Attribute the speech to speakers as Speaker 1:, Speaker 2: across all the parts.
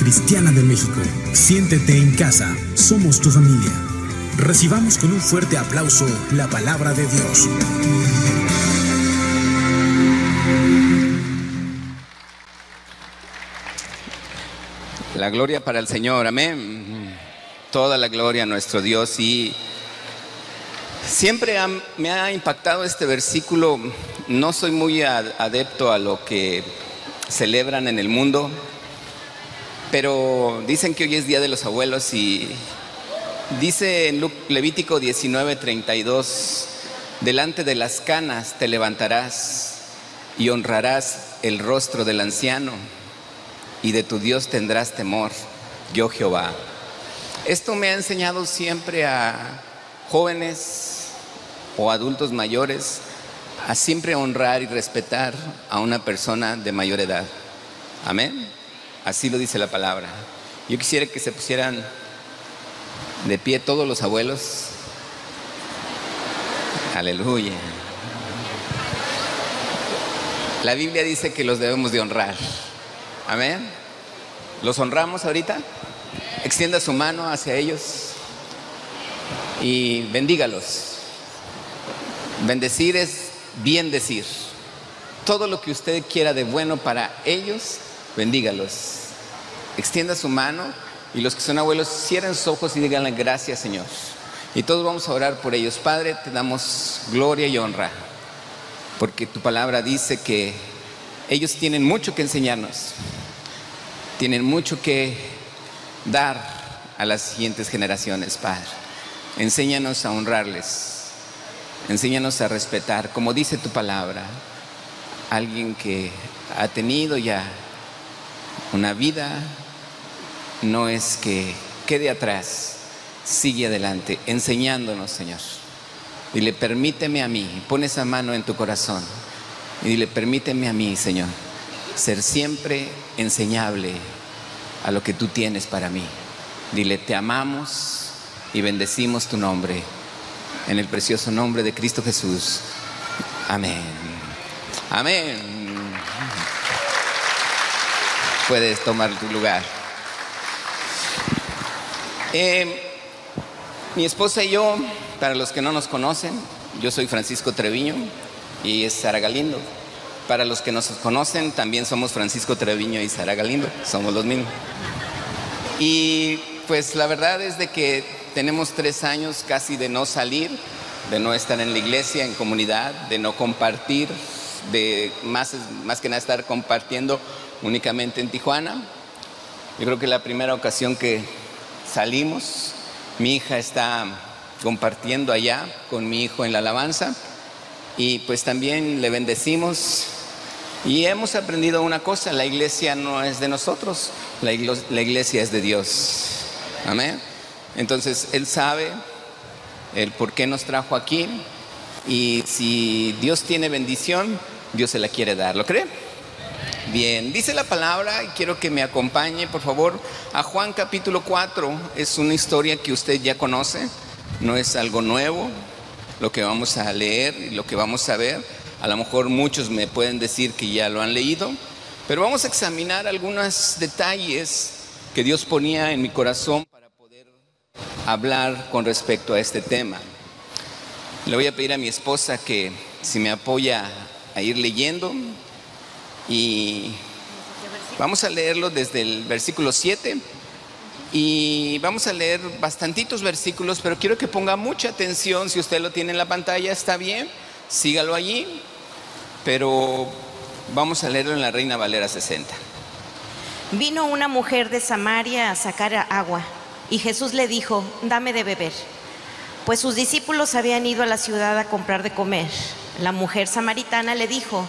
Speaker 1: cristiana de México. Siéntete en casa, somos tu familia. Recibamos con un fuerte aplauso la palabra de Dios.
Speaker 2: La gloria para el Señor, amén. Toda la gloria a nuestro Dios y siempre me ha impactado este versículo. No soy muy adepto a lo que celebran en el mundo, pero dicen que hoy es Día de los Abuelos y dice en Levítico 19:32, delante de las canas te levantarás y honrarás el rostro del anciano y de tu Dios tendrás temor, yo Jehová. Esto me ha enseñado siempre a jóvenes o adultos mayores a siempre honrar y respetar a una persona de mayor edad. Amén. Así lo dice la palabra. Yo quisiera que se pusieran de pie todos los abuelos. Aleluya. La Biblia dice que los debemos de honrar. Amén. ¿Los honramos ahorita? Extienda su mano hacia ellos y bendígalos. Bendecir es bien decir. Todo lo que usted quiera de bueno para ellos, bendígalos. Extienda su mano y los que son abuelos cierren sus ojos y díganle gracias Señor. Y todos vamos a orar por ellos. Padre, te damos gloria y honra, porque tu palabra dice que ellos tienen mucho que enseñarnos tienen mucho que dar a las siguientes generaciones, Padre. Enséñanos a honrarles, enséñanos a respetar, como dice tu palabra, alguien que ha tenido ya una vida, no es que quede atrás, sigue adelante, enseñándonos, Señor. Dile, permíteme a mí, pon esa mano en tu corazón y dile, permíteme a mí, Señor ser siempre enseñable a lo que tú tienes para mí. Dile, te amamos y bendecimos tu nombre. En el precioso nombre de Cristo Jesús. Amén. Amén. Puedes tomar tu lugar. Eh, mi esposa y yo, para los que no nos conocen, yo soy Francisco Treviño y es Sara Galindo. Para los que nos conocen, también somos Francisco Treviño y Sara Galindo, somos los mismos. Y pues la verdad es de que tenemos tres años casi de no salir, de no estar en la iglesia, en comunidad, de no compartir, de más, más que nada estar compartiendo únicamente en Tijuana. Yo creo que la primera ocasión que salimos, mi hija está compartiendo allá con mi hijo en la alabanza y pues también le bendecimos y hemos aprendido una cosa, la iglesia no es de nosotros, la iglesia, es de Dios. Amén. Entonces Él sabe el por qué nos trajo aquí y si Dios tiene bendición, Dios se la quiere dar. ¿Lo cree? Bien, dice la palabra y quiero que me acompañe, por favor, a Juan capítulo 4. Es una historia que usted ya conoce, no es algo nuevo lo que vamos a leer y lo que vamos a ver. A lo mejor muchos me pueden decir que ya lo han leído, pero vamos a examinar algunos detalles que Dios ponía en mi corazón para poder hablar con respecto a este tema. Le voy a pedir a mi esposa que si me apoya a ir leyendo y vamos a leerlo desde el versículo 7 y vamos a leer bastantitos versículos, pero quiero que ponga mucha atención, si usted lo tiene en la pantalla, está bien, sígalo allí. Pero vamos a leerlo en la Reina Valera 60.
Speaker 3: Vino una mujer de Samaria a sacar agua y Jesús le dijo, dame de beber, pues sus discípulos habían ido a la ciudad a comprar de comer. La mujer samaritana le dijo,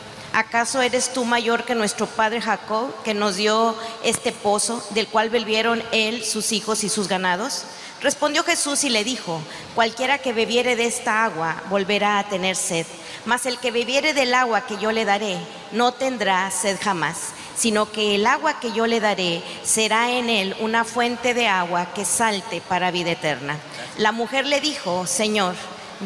Speaker 3: ¿Acaso eres tú mayor que nuestro padre Jacob, que nos dio este pozo, del cual bebieron él, sus hijos y sus ganados? Respondió Jesús y le dijo, cualquiera que bebiere de esta agua volverá a tener sed, mas el que bebiere del agua que yo le daré no tendrá sed jamás, sino que el agua que yo le daré será en él una fuente de agua que salte para vida eterna. La mujer le dijo, Señor,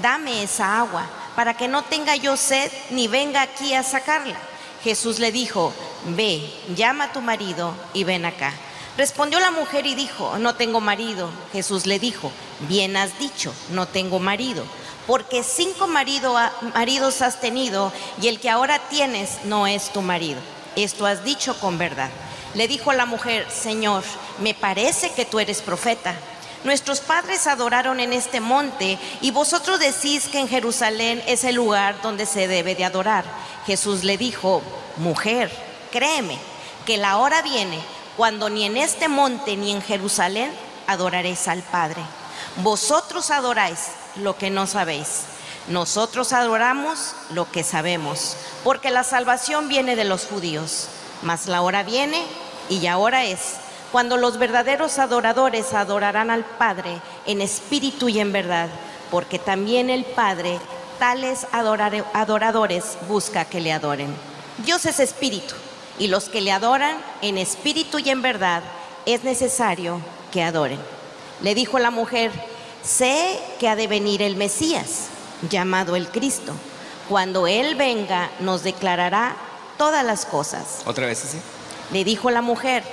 Speaker 3: dame esa agua para que no tenga yo sed ni venga aquí a sacarla. Jesús le dijo, ve, llama a tu marido y ven acá. Respondió la mujer y dijo, no tengo marido. Jesús le dijo, bien has dicho, no tengo marido, porque cinco marido, maridos has tenido y el que ahora tienes no es tu marido. Esto has dicho con verdad. Le dijo la mujer, Señor, me parece que tú eres profeta. Nuestros padres adoraron en este monte y vosotros decís que en Jerusalén es el lugar donde se debe de adorar. Jesús le dijo, mujer, créeme que la hora viene cuando ni en este monte ni en Jerusalén adoraréis al Padre. Vosotros adoráis lo que no sabéis. Nosotros adoramos lo que sabemos, porque la salvación viene de los judíos. Mas la hora viene y ahora es cuando los verdaderos adoradores adorarán al Padre en espíritu y en verdad, porque también el Padre tales adoradores busca que le adoren. Dios es espíritu y los que le adoran en espíritu y en verdad es necesario que adoren. Le dijo la mujer, sé que ha de venir el Mesías, llamado el Cristo. Cuando Él venga, nos declarará todas las cosas.
Speaker 2: Otra vez así.
Speaker 3: Le dijo la mujer,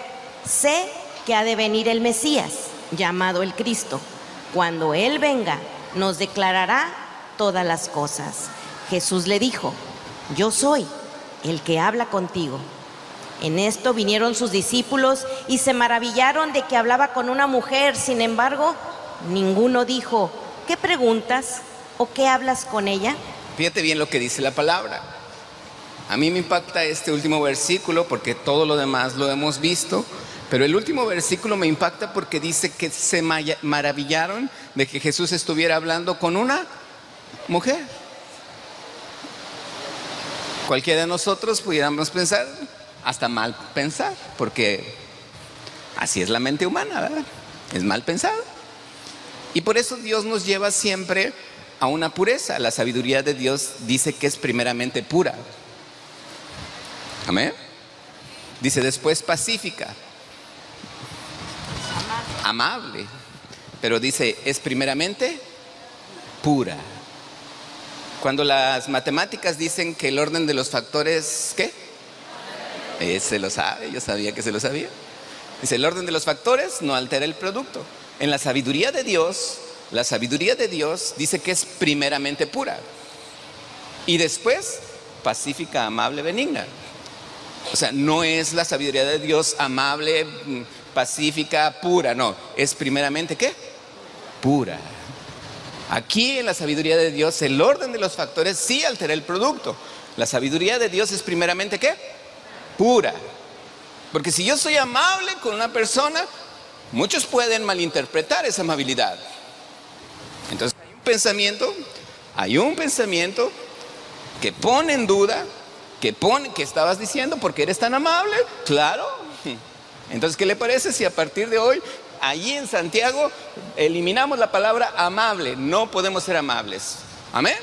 Speaker 3: sé que ha de venir el Mesías, llamado el Cristo. Cuando Él venga, nos declarará todas las cosas. Jesús le dijo, yo soy el que habla contigo. En esto vinieron sus discípulos y se maravillaron de que hablaba con una mujer. Sin embargo, ninguno dijo, ¿qué preguntas o qué hablas con ella?
Speaker 2: Fíjate bien lo que dice la palabra. A mí me impacta este último versículo porque todo lo demás lo hemos visto, pero el último versículo me impacta porque dice que se maravillaron de que Jesús estuviera hablando con una mujer. Cualquiera de nosotros pudiéramos pensar, hasta mal pensar, porque así es la mente humana, ¿verdad? Es mal pensado. Y por eso Dios nos lleva siempre a una pureza. La sabiduría de Dios dice que es primeramente pura. Amén. Dice después pacífica. Amable. Pero dice es primeramente pura. Cuando las matemáticas dicen que el orden de los factores, ¿qué? se lo sabe, yo sabía que se lo sabía. Dice, el orden de los factores no altera el producto. En la sabiduría de Dios, la sabiduría de Dios dice que es primeramente pura. Y después, pacífica, amable, benigna. O sea, no es la sabiduría de Dios amable, mm, pacífica, pura, no. Es primeramente qué? Pura. Aquí en la sabiduría de Dios, el orden de los factores sí altera el producto. La sabiduría de Dios es primeramente qué? pura. Porque si yo soy amable con una persona, muchos pueden malinterpretar esa amabilidad. Entonces hay un pensamiento, hay un pensamiento que pone en duda, que pone, que estabas diciendo, porque eres tan amable, claro. Entonces, ¿qué le parece si a partir de hoy, allí en Santiago, eliminamos la palabra amable? No podemos ser amables. ¿Amén?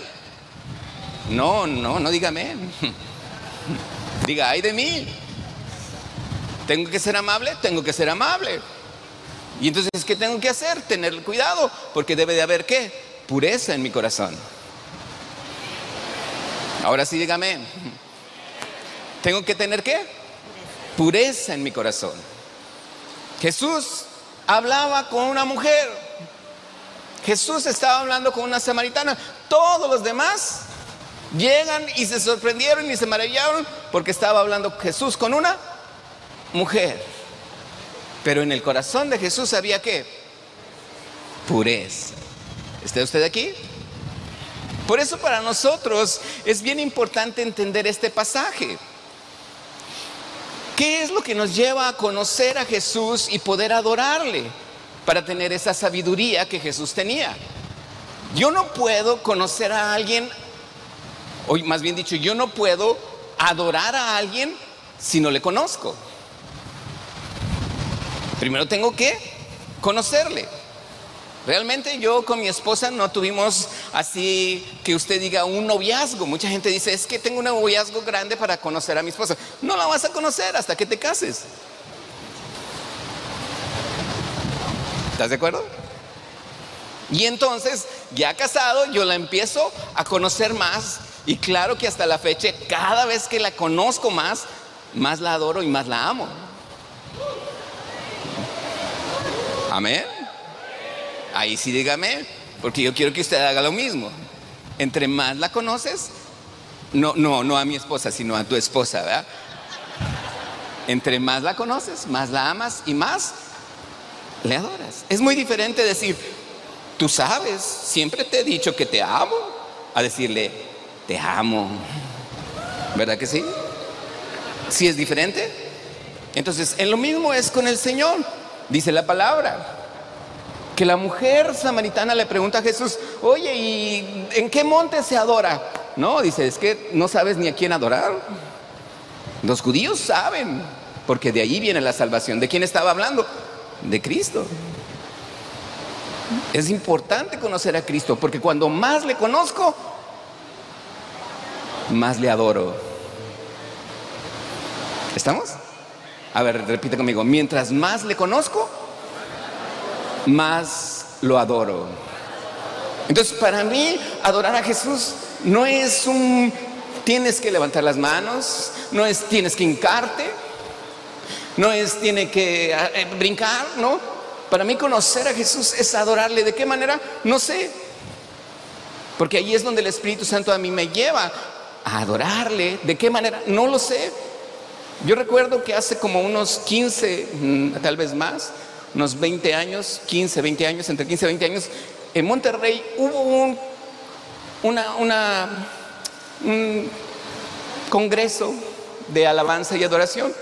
Speaker 2: No, no, no diga amén. Diga, ay de mí. ¿Tengo que ser amable? Tengo que ser amable. Y entonces, ¿qué tengo que hacer? Tener cuidado, porque debe de haber qué? Pureza en mi corazón. Ahora sí, dígame. ¿Tengo que tener qué? Pureza en mi corazón. Jesús hablaba con una mujer. Jesús estaba hablando con una samaritana. Todos los demás Llegan y se sorprendieron y se maravillaron porque estaba hablando Jesús con una mujer. Pero en el corazón de Jesús había qué? Pureza. ¿Está usted aquí? Por eso para nosotros es bien importante entender este pasaje. ¿Qué es lo que nos lleva a conocer a Jesús y poder adorarle para tener esa sabiduría que Jesús tenía? Yo no puedo conocer a alguien o más bien dicho, yo no puedo adorar a alguien si no le conozco. Primero tengo que conocerle. Realmente yo con mi esposa no tuvimos así que usted diga un noviazgo. Mucha gente dice, es que tengo un noviazgo grande para conocer a mi esposa. No la vas a conocer hasta que te cases. ¿Estás de acuerdo? Y entonces, ya casado, yo la empiezo a conocer más. Y claro que hasta la fecha, cada vez que la conozco más, más la adoro y más la amo. Amén. Ahí sí dígame, porque yo quiero que usted haga lo mismo. Entre más la conoces, no, no, no a mi esposa, sino a tu esposa, ¿verdad? Entre más la conoces, más la amas y más le adoras. Es muy diferente decir, tú sabes, siempre te he dicho que te amo, a decirle, te amo. ¿Verdad que sí? ¿Sí es diferente? Entonces, en lo mismo es con el Señor, dice la palabra. Que la mujer samaritana le pregunta a Jesús, oye, ¿y en qué monte se adora? No, dice, es que no sabes ni a quién adorar. Los judíos saben, porque de allí viene la salvación. ¿De quién estaba hablando? De Cristo. Es importante conocer a Cristo, porque cuando más le conozco, más le adoro. ¿Estamos? A ver, repite conmigo. Mientras más le conozco, más lo adoro. Entonces, para mí, adorar a Jesús no es un tienes que levantar las manos, no es tienes que hincarte, no es tiene que eh, brincar, ¿no? Para mí conocer a Jesús es adorarle. ¿De qué manera? No sé. Porque ahí es donde el Espíritu Santo a mí me lleva a adorarle. ¿De qué manera? No lo sé. Yo recuerdo que hace como unos 15, mm, tal vez más, unos 20 años, 15, 20 años, entre 15 y 20 años, en Monterrey hubo un, una, un congreso de alabanza y adoración.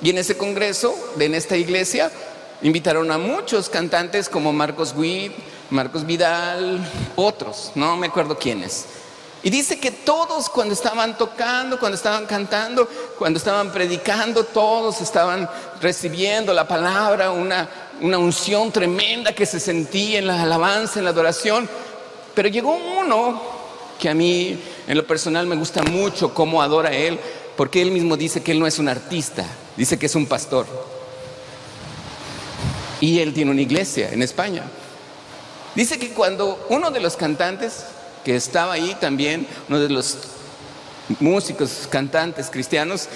Speaker 2: Y en ese congreso, en esta iglesia, invitaron a muchos cantantes como Marcos Witt, Marcos Vidal, otros, no me acuerdo quiénes. Y dice que todos cuando estaban tocando, cuando estaban cantando, cuando estaban predicando, todos estaban recibiendo la palabra, una, una unción tremenda que se sentía en la alabanza, en la adoración. Pero llegó uno que a mí en lo personal me gusta mucho cómo adora a él, porque él mismo dice que él no es un artista, dice que es un pastor. Y él tiene una iglesia en España. Dice que cuando uno de los cantantes que estaba ahí también, uno de los músicos, cantantes cristianos,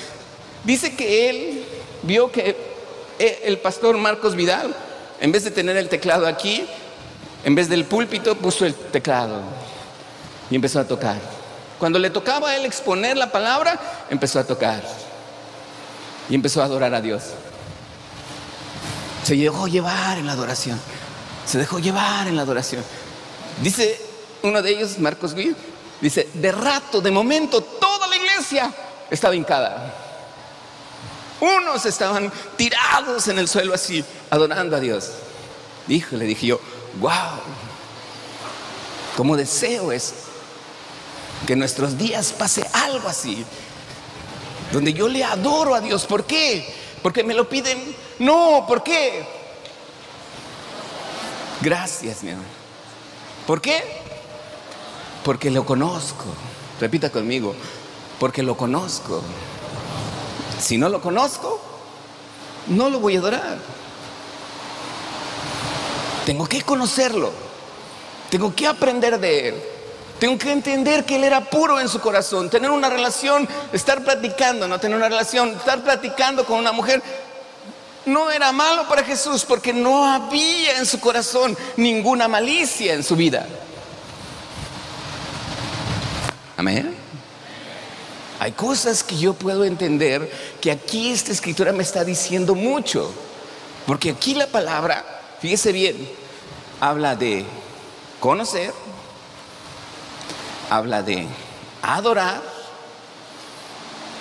Speaker 2: dice que él vio que eh, el pastor Marcos Vidal, en vez de tener el teclado aquí, en vez del púlpito, puso el teclado y empezó a tocar. Cuando le tocaba a él exponer la palabra, empezó a tocar y empezó a adorar a Dios. Se dejó llevar en la adoración. Se dejó llevar en la adoración. Dice uno de ellos, Marcos Guido, dice, de rato, de momento, toda la iglesia estaba hincada. Unos estaban tirados en el suelo así, adorando a Dios. Dijo, le dije yo, wow, como deseo es que en nuestros días pase algo así, donde yo le adoro a Dios. ¿Por qué? Porque me lo piden. No, ¿por qué? Gracias, mi amor. ¿Por qué? Porque lo conozco. Repita conmigo, porque lo conozco. Si no lo conozco, no lo voy a adorar. Tengo que conocerlo. Tengo que aprender de él. Tengo que entender que él era puro en su corazón. Tener una relación, estar platicando, no tener una relación, estar platicando con una mujer. No era malo para Jesús porque no había en su corazón ninguna malicia en su vida. Amén. Hay cosas que yo puedo entender que aquí esta escritura me está diciendo mucho. Porque aquí la palabra, fíjese bien, habla de conocer, habla de adorar,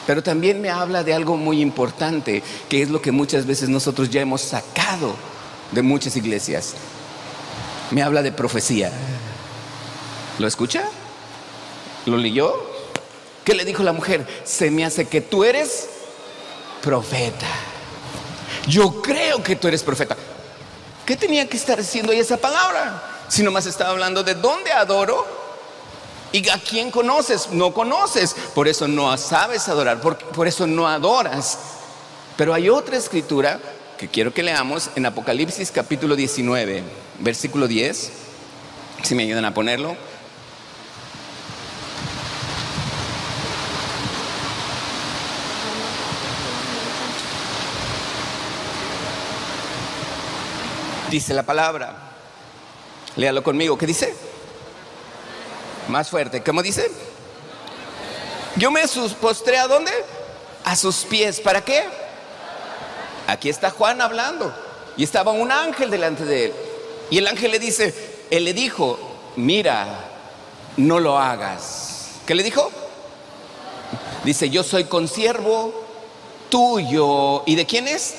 Speaker 2: pero también me habla de algo muy importante, que es lo que muchas veces nosotros ya hemos sacado de muchas iglesias. Me habla de profecía. ¿Lo escucha? ¿Lo leyó? ¿Qué le dijo la mujer? Se me hace que tú eres profeta. Yo creo que tú eres profeta. ¿Qué tenía que estar diciendo ahí esa palabra? Si nomás estaba hablando de dónde adoro y a quién conoces. No conoces, por eso no sabes adorar, por, por eso no adoras. Pero hay otra escritura que quiero que leamos en Apocalipsis capítulo 19, versículo 10. Si me ayudan a ponerlo. Dice la palabra. Léalo conmigo. ¿Qué dice? Más fuerte. ¿Cómo dice? Yo me postré a dónde? A sus pies. ¿Para qué? Aquí está Juan hablando. Y estaba un ángel delante de él. Y el ángel le dice, él le dijo, mira, no lo hagas. ¿Qué le dijo? Dice, yo soy consiervo tuyo. ¿Y de quién es?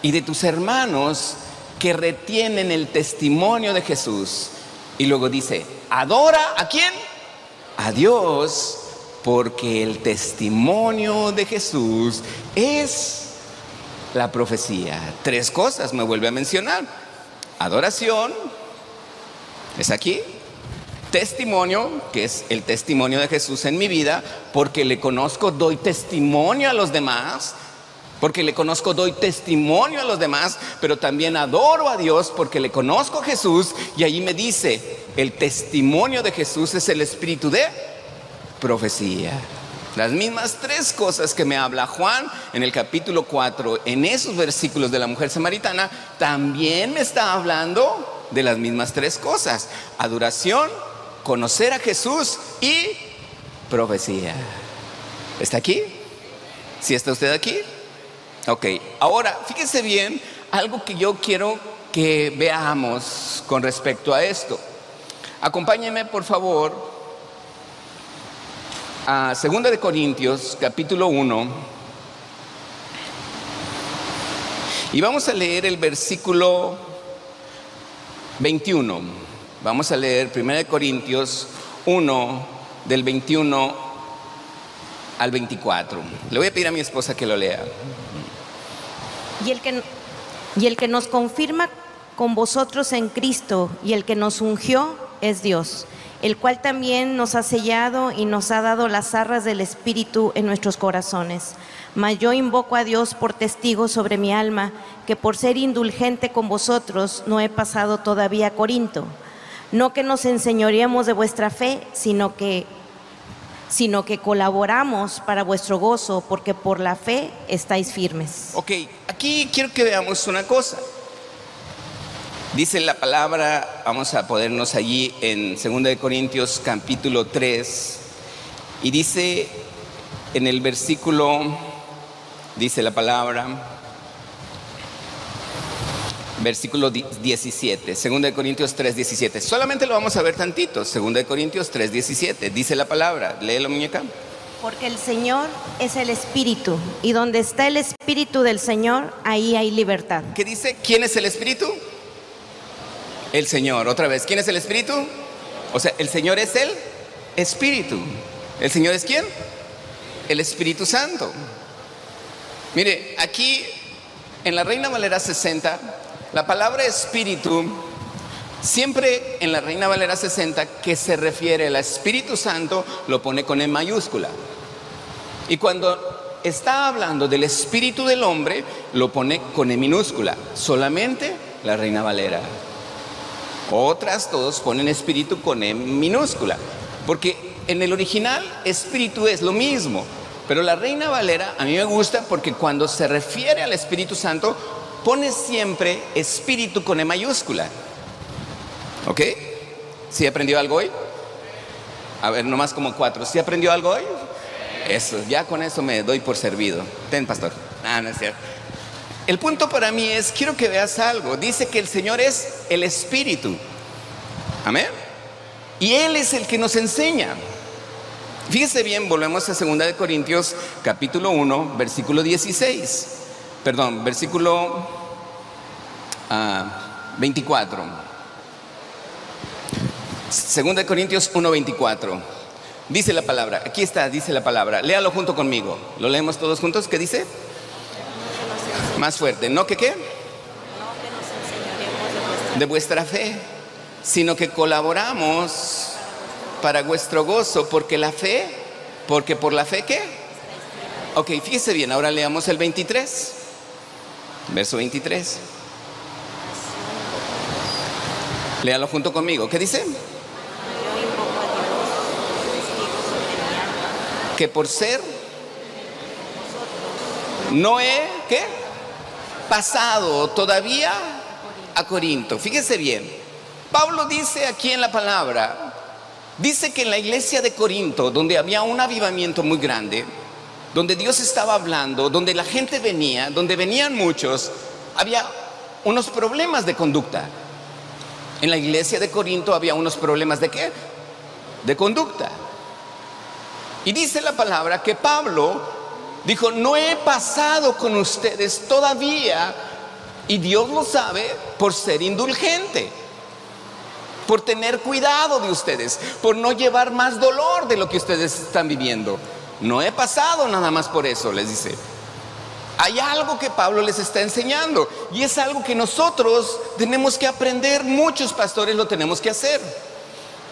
Speaker 2: Y de tus hermanos que retienen el testimonio de Jesús. Y luego dice, adora a quién? A Dios, porque el testimonio de Jesús es la profecía. Tres cosas me vuelve a mencionar. Adoración, es aquí. Testimonio, que es el testimonio de Jesús en mi vida, porque le conozco, doy testimonio a los demás porque le conozco, doy testimonio a los demás, pero también adoro a Dios porque le conozco a Jesús y allí me dice, el testimonio de Jesús es el espíritu de profecía. Las mismas tres cosas que me habla Juan en el capítulo 4, en esos versículos de la mujer samaritana, también me está hablando de las mismas tres cosas. Adoración, conocer a Jesús y profecía. ¿Está aquí? ¿Sí está usted aquí? Ok, ahora fíjese bien algo que yo quiero que veamos con respecto a esto. Acompáñenme por favor a 2 de Corintios capítulo 1 y vamos a leer el versículo 21. Vamos a leer 1 de Corintios 1 del 21 al 24. Le voy a pedir a mi esposa que lo lea.
Speaker 3: Y el que, y el que nos confirma con vosotros en Cristo y el que nos ungió es Dios, el cual también nos ha sellado y nos ha dado las arras del Espíritu en nuestros corazones. Mas yo invoco a Dios por testigo sobre mi alma, que por ser indulgente con vosotros no he pasado todavía a Corinto. No que nos enseñoreemos de vuestra fe, sino que sino que colaboramos para vuestro gozo, porque por la fe estáis firmes.
Speaker 2: Ok, aquí quiero que veamos una cosa. Dice la palabra, vamos a ponernos allí en 2 Corintios capítulo 3, y dice en el versículo, dice la palabra, versículo 17, 2 de Corintios 3, 17. Solamente lo vamos a ver tantito, 2 de Corintios 3, 17. Dice la palabra, léelo muñeca.
Speaker 3: Porque el Señor es el Espíritu, y donde está el Espíritu del Señor, ahí hay libertad.
Speaker 2: ¿Qué dice? ¿Quién es el Espíritu? El Señor. Otra vez, ¿quién es el Espíritu? O sea, el Señor es el Espíritu. ¿El Señor es quién? El Espíritu Santo. Mire, aquí en la Reina Valera 60 la palabra espíritu, siempre en la Reina Valera 60, que se refiere al Espíritu Santo, lo pone con E mayúscula. Y cuando está hablando del espíritu del hombre, lo pone con E minúscula. Solamente la Reina Valera. Otras todos ponen espíritu con E minúscula. Porque en el original espíritu es lo mismo. Pero la Reina Valera a mí me gusta porque cuando se refiere al Espíritu Santo pone siempre espíritu con E mayúscula. ¿Ok? ¿Sí aprendió algo hoy? A ver, nomás como cuatro. ¿Sí aprendió algo hoy? Eso, ya con eso me doy por servido. Ten, pastor. Ah, no es cierto. El punto para mí es, quiero que veas algo. Dice que el Señor es el Espíritu. Amén. Y Él es el que nos enseña. Fíjese bien, volvemos a 2 de Corintios capítulo 1, versículo 16 perdón, versículo 24. Ah, Segunda de Corintios 1:24. Dice la palabra, aquí está, dice la palabra. Léalo junto conmigo. ¿Lo leemos todos juntos? ¿Qué dice? Más fuerte. ¿No que qué? de vuestra fe, sino que colaboramos para vuestro gozo, porque la fe, porque por la fe qué? Ok, fíjese bien, ahora leamos el 23, verso 23. Léalo junto conmigo. ¿Qué dice? Que por ser no he, ¿qué? Pasado todavía a Corinto. Fíjese bien. Pablo dice aquí en la palabra, dice que en la iglesia de Corinto, donde había un avivamiento muy grande, donde Dios estaba hablando, donde la gente venía, donde venían muchos, había unos problemas de conducta. En la iglesia de Corinto había unos problemas de qué? De conducta. Y dice la palabra que Pablo dijo, no he pasado con ustedes todavía, y Dios lo sabe, por ser indulgente, por tener cuidado de ustedes, por no llevar más dolor de lo que ustedes están viviendo. No he pasado nada más por eso, les dice. Hay algo que Pablo les está enseñando y es algo que nosotros tenemos que aprender, muchos pastores lo tenemos que hacer.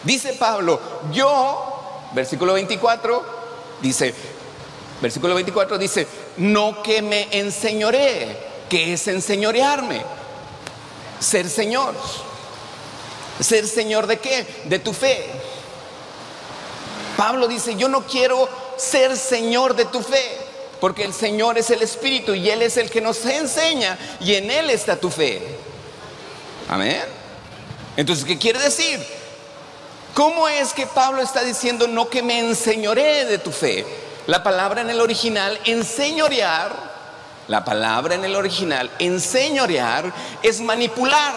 Speaker 2: Dice Pablo, yo, versículo 24, dice, versículo 24 dice, no que me enseñoré, que es enseñorearme, ser Señor. ¿Ser Señor de qué? De tu fe. Pablo dice, yo no quiero ser Señor de tu fe. Porque el Señor es el Espíritu y Él es el que nos enseña y en Él está tu fe. Amén. Entonces, ¿qué quiere decir? ¿Cómo es que Pablo está diciendo no que me enseñoré de tu fe? La palabra en el original, enseñorear, la palabra en el original, enseñorear, es manipular.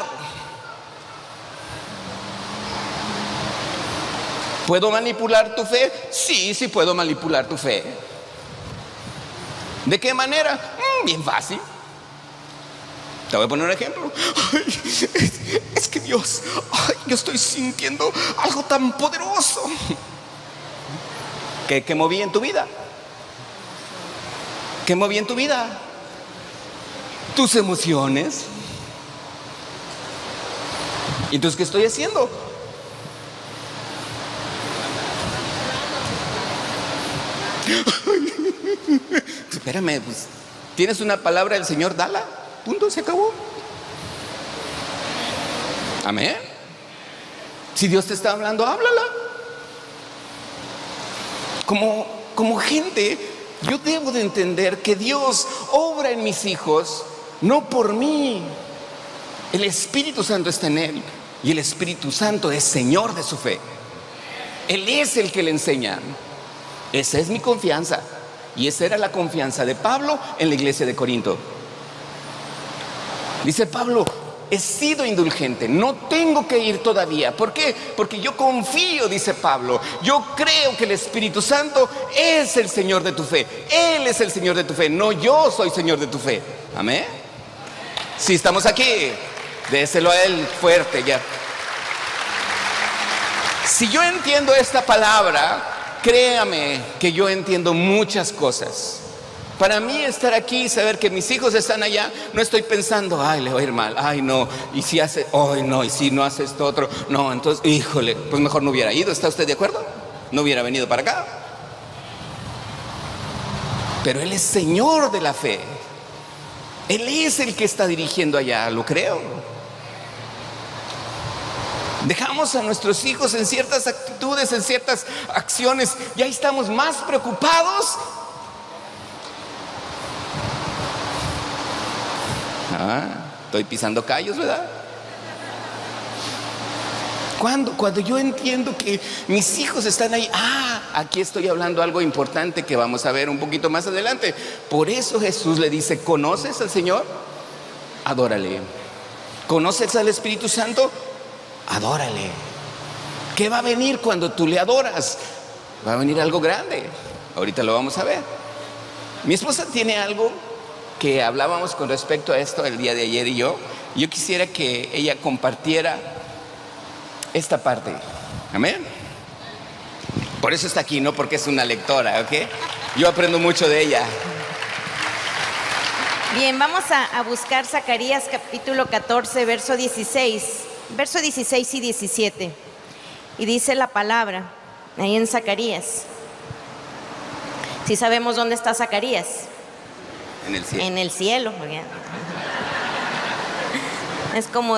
Speaker 2: ¿Puedo manipular tu fe? Sí, sí puedo manipular tu fe. ¿De qué manera? Mm, bien fácil. Te voy a poner un ejemplo. es, que Dios, yo estoy sintiendo algo tan poderoso. ¿Qué, ¿Qué moví en tu vida? ¿Qué moví en tu vida? Tus emociones. ¿Y entonces qué estoy haciendo? Espérame, pues, ¿tienes una palabra del Señor? Dala. Punto, se acabó. Amén. Si Dios te está hablando, háblala. Como, como gente, yo debo de entender que Dios obra en mis hijos, no por mí. El Espíritu Santo está en él y el Espíritu Santo es Señor de su fe. Él es el que le enseña. Esa es mi confianza. Y esa era la confianza de Pablo en la iglesia de Corinto. Dice Pablo, he sido indulgente, no tengo que ir todavía. ¿Por qué? Porque yo confío, dice Pablo. Yo creo que el Espíritu Santo es el Señor de tu fe. Él es el Señor de tu fe, no yo soy Señor de tu fe. Amén. Si estamos aquí, déselo a Él fuerte ya. Si yo entiendo esta palabra, Créame que yo entiendo muchas cosas. Para mí estar aquí y saber que mis hijos están allá, no estoy pensando, ay, le va a ir mal, ay, no, y si hace, ay, no, y si no hace esto otro, no, entonces, híjole, pues mejor no hubiera ido, ¿está usted de acuerdo? No hubiera venido para acá. Pero Él es Señor de la fe. Él es el que está dirigiendo allá, lo creo. Dejamos a nuestros hijos en ciertas actitudes, en ciertas acciones, y ahí estamos más preocupados. Ah, estoy pisando callos, ¿verdad? Cuando, cuando yo entiendo que mis hijos están ahí, ah, aquí estoy hablando algo importante que vamos a ver un poquito más adelante. Por eso Jesús le dice, ¿conoces al Señor? Adórale. ¿Conoces al Espíritu Santo? adórale. ¿Qué va a venir cuando tú le adoras? Va a venir algo grande. Ahorita lo vamos a ver. Mi esposa tiene algo que hablábamos con respecto a esto el día de ayer y yo. Yo quisiera que ella compartiera esta parte. Amén. Por eso está aquí, no porque es una lectora, ¿ok? Yo aprendo mucho de ella.
Speaker 3: Bien, vamos a, buscar Zacarías capítulo 14, verso 16, verso 16 y 17. Y dice la palabra ahí en Zacarías. Si sabemos dónde está Zacarías,
Speaker 2: En el cielo.
Speaker 3: en el cielo. Es como,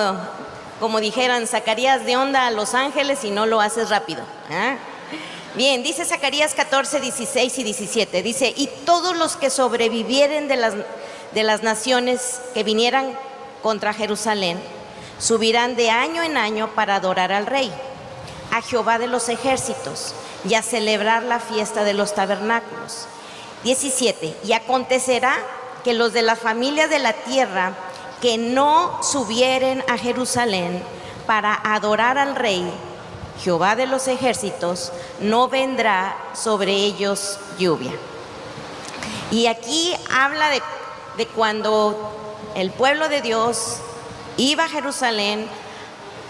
Speaker 3: como dijeran, Zacarías de onda a Los Ángeles y no lo haces rápido. ¿ah? Bien, dice Zacarías 14, 16 y 17. Dice, y todos los que sobrevivieren de las, de las naciones que vinieran contra Jerusalén, subirán de año en año para adorar al rey, a Jehová de los ejércitos, y a celebrar la fiesta de los tabernáculos. 17. Y acontecerá que los de la familia de la tierra que no subieren a Jerusalén para adorar al rey, Jehová de los ejércitos, no vendrá sobre ellos lluvia. Y aquí habla de, de cuando el pueblo de Dios iba a Jerusalén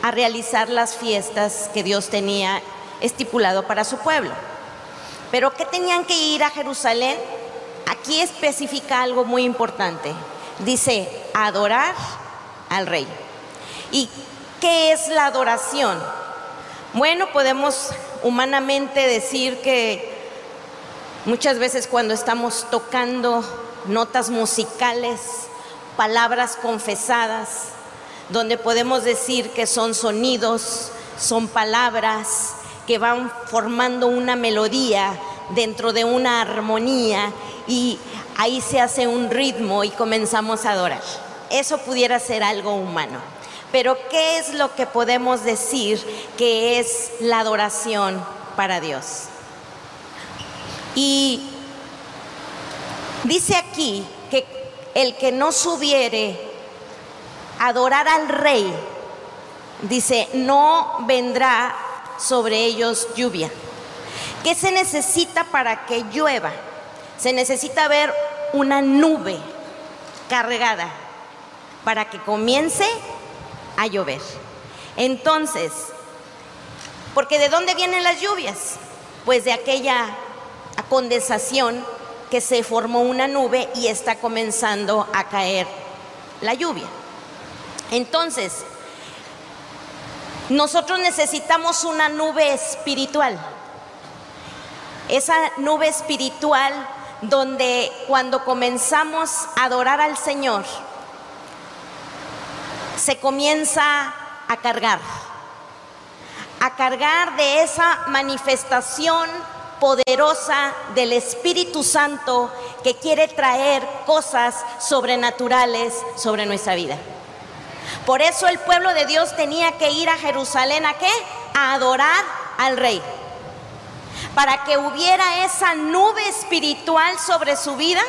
Speaker 3: a realizar las fiestas que Dios tenía estipulado para su pueblo. Pero ¿qué tenían que ir a Jerusalén? Aquí especifica algo muy importante. Dice, adorar al rey. ¿Y qué es la adoración? Bueno, podemos humanamente decir que muchas veces cuando estamos tocando notas musicales, palabras confesadas, donde podemos decir que son sonidos, son palabras que van formando una melodía dentro de una armonía y ahí se hace un ritmo y comenzamos a adorar. Eso pudiera ser algo humano. Pero ¿qué es lo que podemos decir que es la adoración para Dios? Y dice aquí que el que no subiere adorar al rey, dice, no vendrá sobre ellos lluvia. ¿Qué se necesita para que llueva? Se necesita ver una nube cargada para que comience a llover. Entonces, porque ¿de dónde vienen las lluvias? Pues de aquella condensación que se formó una nube y está comenzando a caer la lluvia. Entonces, nosotros necesitamos una nube espiritual. Esa nube espiritual donde cuando comenzamos a adorar al Señor, se comienza a cargar, a cargar de esa manifestación poderosa del Espíritu Santo que quiere traer cosas sobrenaturales sobre nuestra vida. Por eso el pueblo de Dios tenía que ir a Jerusalén a qué? A adorar al rey. Para que hubiera esa nube espiritual sobre su vida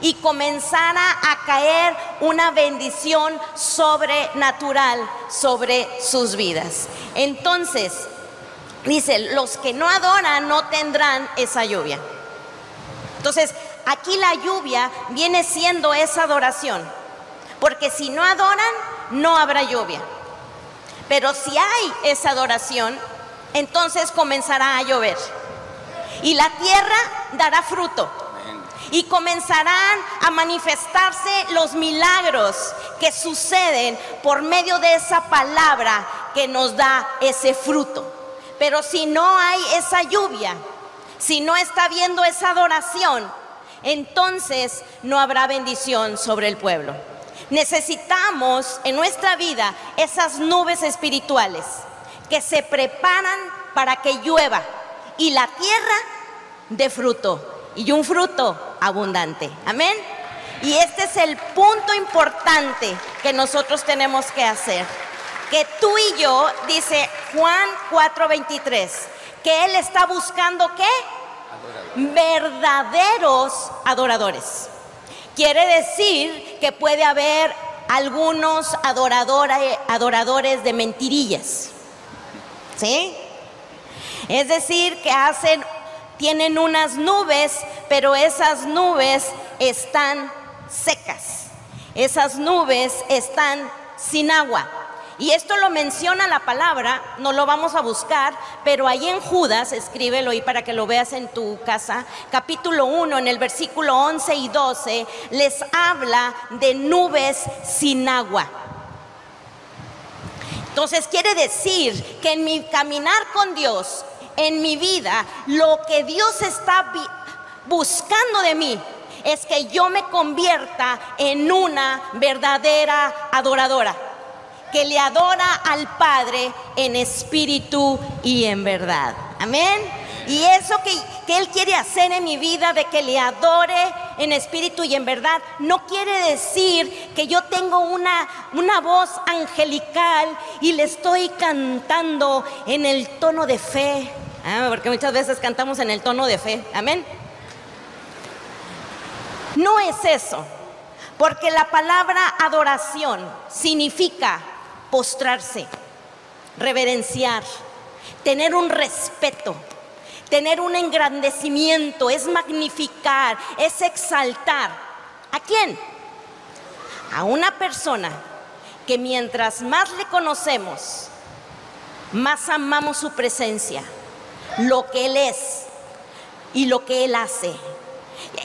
Speaker 3: y comenzara a caer una bendición sobrenatural sobre sus vidas. Entonces, dice, los que no adoran no tendrán esa lluvia. Entonces, aquí la lluvia viene siendo esa adoración. Porque si no adoran, no habrá lluvia. Pero si hay esa adoración, entonces comenzará a llover. Y la tierra dará fruto. Y comenzarán a manifestarse los milagros que suceden por medio de esa palabra que nos da ese fruto. Pero si no hay esa lluvia, si no está viendo esa adoración, entonces no habrá bendición sobre el pueblo. Necesitamos en nuestra vida esas nubes espirituales que se preparan para que llueva y la tierra dé fruto y un fruto abundante. Amén. Y este es el punto importante que nosotros tenemos que hacer. Que tú y yo, dice Juan 4:23, que Él está buscando qué? Verdaderos adoradores. Quiere decir que puede haber algunos adoradores de mentirillas. ¿Sí? Es decir, que hacen, tienen unas nubes, pero esas nubes están secas. Esas nubes están sin agua. Y esto lo menciona la palabra, no lo vamos a buscar, pero ahí en Judas, escríbelo ahí para que lo veas en tu casa, capítulo 1, en el versículo 11 y 12, les habla de nubes sin agua. Entonces quiere decir que en mi caminar con Dios, en mi vida, lo que Dios está buscando de mí es que yo me convierta en una verdadera adoradora que le adora al Padre en espíritu y en verdad. Amén. Y eso que, que, Él quiere hacer en mi vida, de que le adore en espíritu y en verdad, no quiere decir que yo tengo una, una voz angelical y le estoy cantando en el tono de fe. Ah, porque muchas veces cantamos en el tono de fe. Amén. No es eso, porque la palabra adoración significa postrarse, reverenciar, tener un respeto, tener un engrandecimiento, es magnificar, es exaltar. ¿A quién? A una persona que mientras más le conocemos, más amamos su presencia, lo que Él es y lo que Él hace.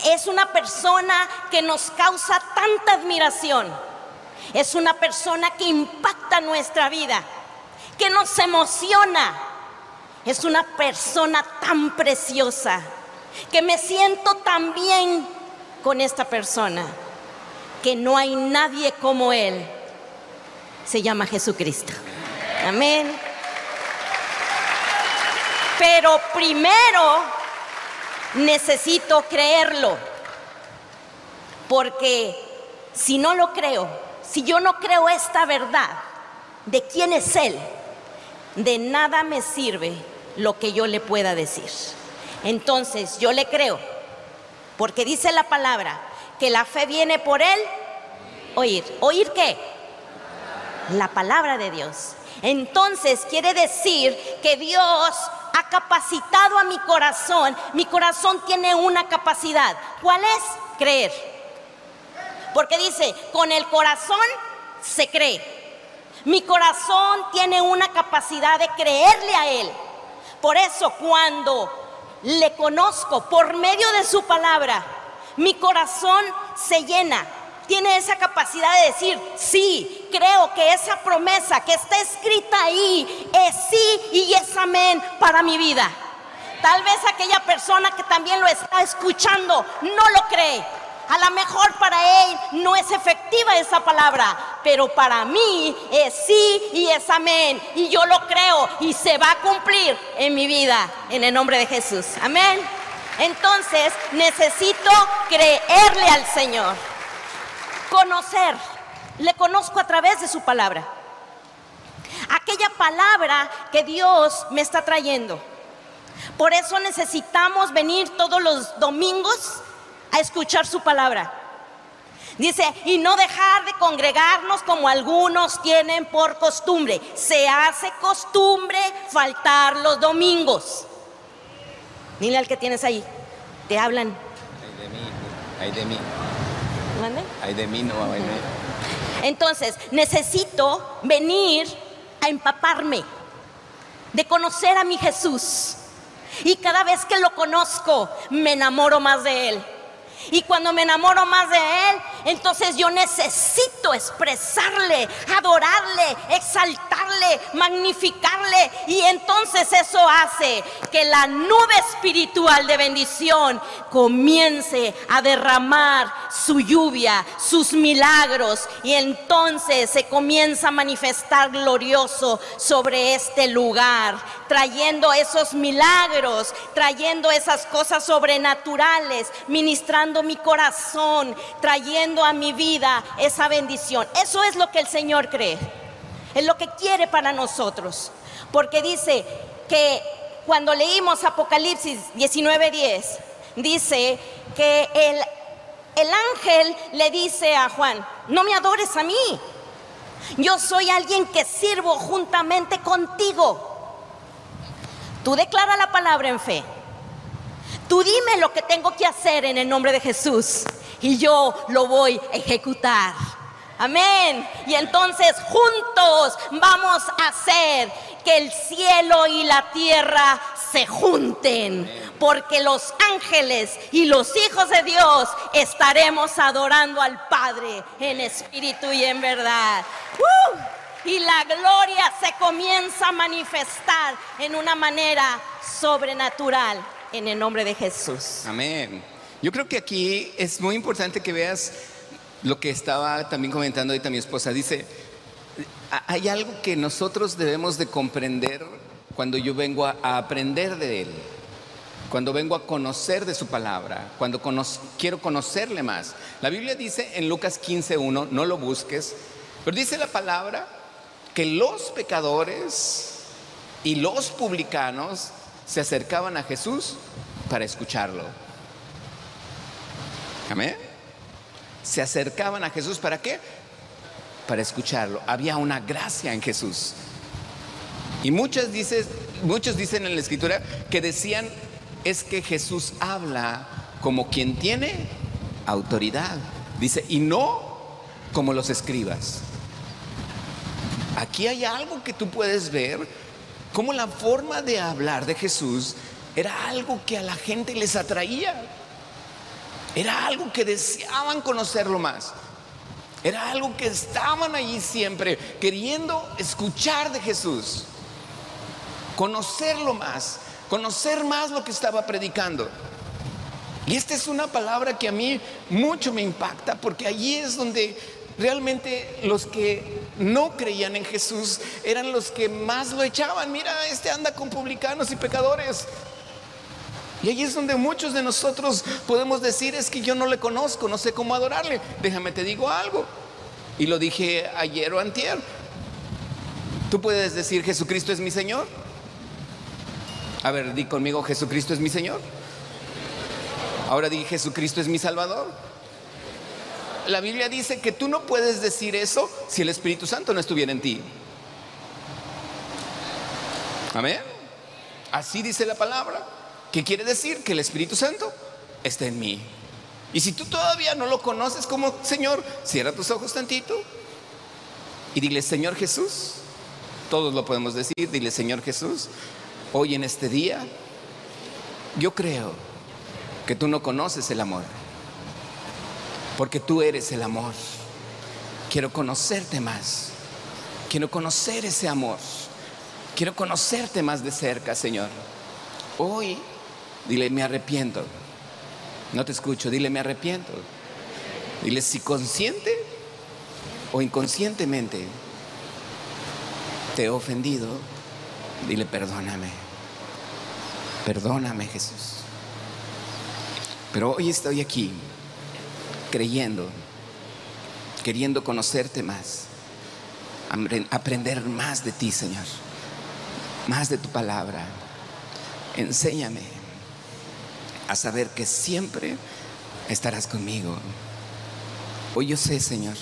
Speaker 3: Es una persona que nos causa tanta admiración es una persona que impacta nuestra vida, que nos emociona. Es una persona tan preciosa, que me siento tan bien con esta persona, que no hay nadie como Él. Se llama Jesucristo. Amén. Pero primero necesito creerlo, porque si no lo creo, si yo no creo esta verdad de quién es Él, de nada me sirve lo que yo le pueda decir. Entonces yo le creo, porque dice la palabra que la fe viene por Él, oír. ¿Oír qué? La palabra de Dios. Entonces quiere decir que Dios ha capacitado a mi corazón. Mi corazón tiene una capacidad. ¿Cuál es? Creer. Porque dice, con el corazón se cree. Mi corazón tiene una capacidad de creerle a Él. Por eso cuando le conozco por medio de su palabra, mi corazón se llena. Tiene esa capacidad de decir, sí, creo que esa promesa que está escrita ahí es sí y es amén para mi vida. Tal vez aquella persona que también lo está escuchando no lo cree, a lo mejor para él no es efectiva esa palabra, pero para mí es sí y es amén. Y yo lo creo y se va a cumplir en mi vida, en el nombre de Jesús. Amén. Entonces necesito creerle al Señor, conocer. Le conozco a través de su palabra. Aquella palabra que Dios me está trayendo. Por eso necesitamos venir todos los domingos a escuchar su palabra. Dice, y no dejar de congregarnos como algunos tienen por costumbre. Se hace costumbre faltar los domingos. Dile al que tienes ahí, te hablan.
Speaker 2: Ay de mí, ay de mí.
Speaker 3: ¿Mande?
Speaker 2: Ay de mí no va a venir.
Speaker 3: Entonces, necesito venir a empaparme de conocer a mi Jesús. Y cada vez que lo conozco, me enamoro más de Él. Y cuando me enamoro más de Él, entonces yo necesito expresarle, adorarle, exaltarle, magnificarle. Y entonces eso hace que la nube espiritual de bendición comience a derramar su lluvia, sus milagros. Y entonces se comienza a manifestar glorioso sobre este lugar, trayendo esos milagros, trayendo esas cosas sobrenaturales, ministrando mi corazón, trayendo a mi vida esa bendición. Eso es lo que el Señor cree. Es lo que quiere para nosotros. Porque dice que cuando leímos Apocalipsis 19:10, dice que el, el ángel le dice a Juan, no me adores a mí. Yo soy alguien que sirvo juntamente contigo. Tú declara la palabra en fe. Tú dime lo que tengo que hacer en el nombre de Jesús y yo lo voy a ejecutar. Amén. Y entonces juntos vamos a hacer que el cielo y la tierra se junten. Porque los ángeles y los hijos de Dios estaremos adorando al Padre en espíritu y en verdad. ¡Uh! Y la gloria se comienza a manifestar en una manera sobrenatural en el nombre de Jesús.
Speaker 2: Amén. Yo creo que aquí es muy importante que veas lo que estaba también comentando ahorita mi esposa. Dice, hay algo que nosotros debemos de comprender cuando yo vengo a, aprender de Él, cuando vengo a conocer de su palabra, cuando quiero conocerle más. La Biblia dice en Lucas 15.1, no lo busques, pero dice la palabra que los pecadores y los publicanos se acercaban a Jesús para escucharlo. Amén se acercaban a Jesús. ¿Para qué? Para escucharlo. Había una gracia en Jesús. Y muchas dices, muchos dicen en la escritura que decían es que Jesús habla como quien tiene autoridad. Dice, y no como los escribas. Aquí hay algo que tú puedes ver, como la forma de hablar de Jesús era algo que a la gente les atraía. Era algo que deseaban conocerlo más. Era algo que estaban allí siempre queriendo escuchar de Jesús. Conocerlo más, conocer más lo que estaba predicando. Y esta es una palabra que a mí mucho me impacta porque allí es donde realmente los que no creían en Jesús eran los que más lo echaban. Mira, este anda con publicanos y pecadores. Y ahí es donde muchos de nosotros podemos decir, es que yo no le conozco, no sé cómo adorarle. Déjame te digo algo. Y lo dije ayer o antier. Tú puedes decir, Jesucristo es mi Señor. A ver, di conmigo, Jesucristo es mi Señor. Ahora di, Jesucristo es mi Salvador. La Biblia dice que tú no puedes decir eso si el Espíritu Santo no estuviera en ti. Amén. Así dice la palabra. ¿Qué quiere decir? Que el Espíritu Santo está en mí. Y si tú todavía no lo conoces como Señor, cierra tus ojos tantito y dile, Señor Jesús, todos lo podemos decir, dile, Señor Jesús, hoy en este día, yo creo que tú no conoces el amor, porque tú eres el amor. Quiero conocerte más, quiero conocer ese amor, quiero conocerte más de cerca, Señor. Hoy Dile, me arrepiento. No te escucho, dile, me arrepiento. Dile, si consciente o inconscientemente te he ofendido, dile, perdóname. Perdóname, Jesús. Pero hoy estoy aquí creyendo, queriendo conocerte más, aprender más de ti, Señor, más de tu palabra. Enséñame a saber que siempre estarás conmigo. Hoy yo sé, Señor,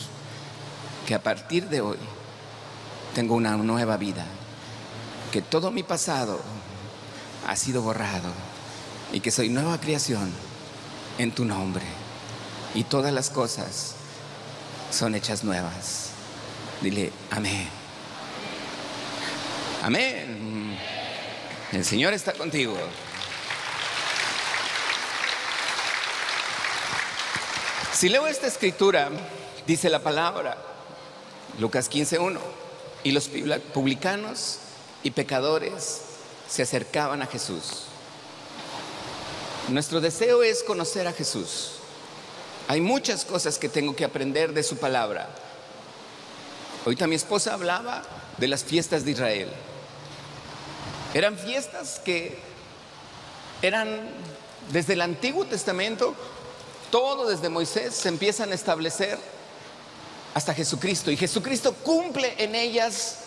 Speaker 2: que a partir de hoy tengo una nueva vida, que todo mi pasado ha sido borrado y que soy nueva creación en tu nombre y todas las cosas son hechas nuevas. Dile, amén. Amén. El Señor está contigo. Si leo esta escritura, dice la palabra, Lucas 15.1, y los publicanos y pecadores se acercaban a Jesús. Nuestro deseo es conocer a Jesús. Hay muchas cosas que tengo que aprender de su palabra. Ahorita mi esposa hablaba de las fiestas de Israel. Eran fiestas que eran desde el Antiguo Testamento todo desde Moisés se empiezan a establecer hasta Jesucristo. Y Jesucristo cumple en ellas,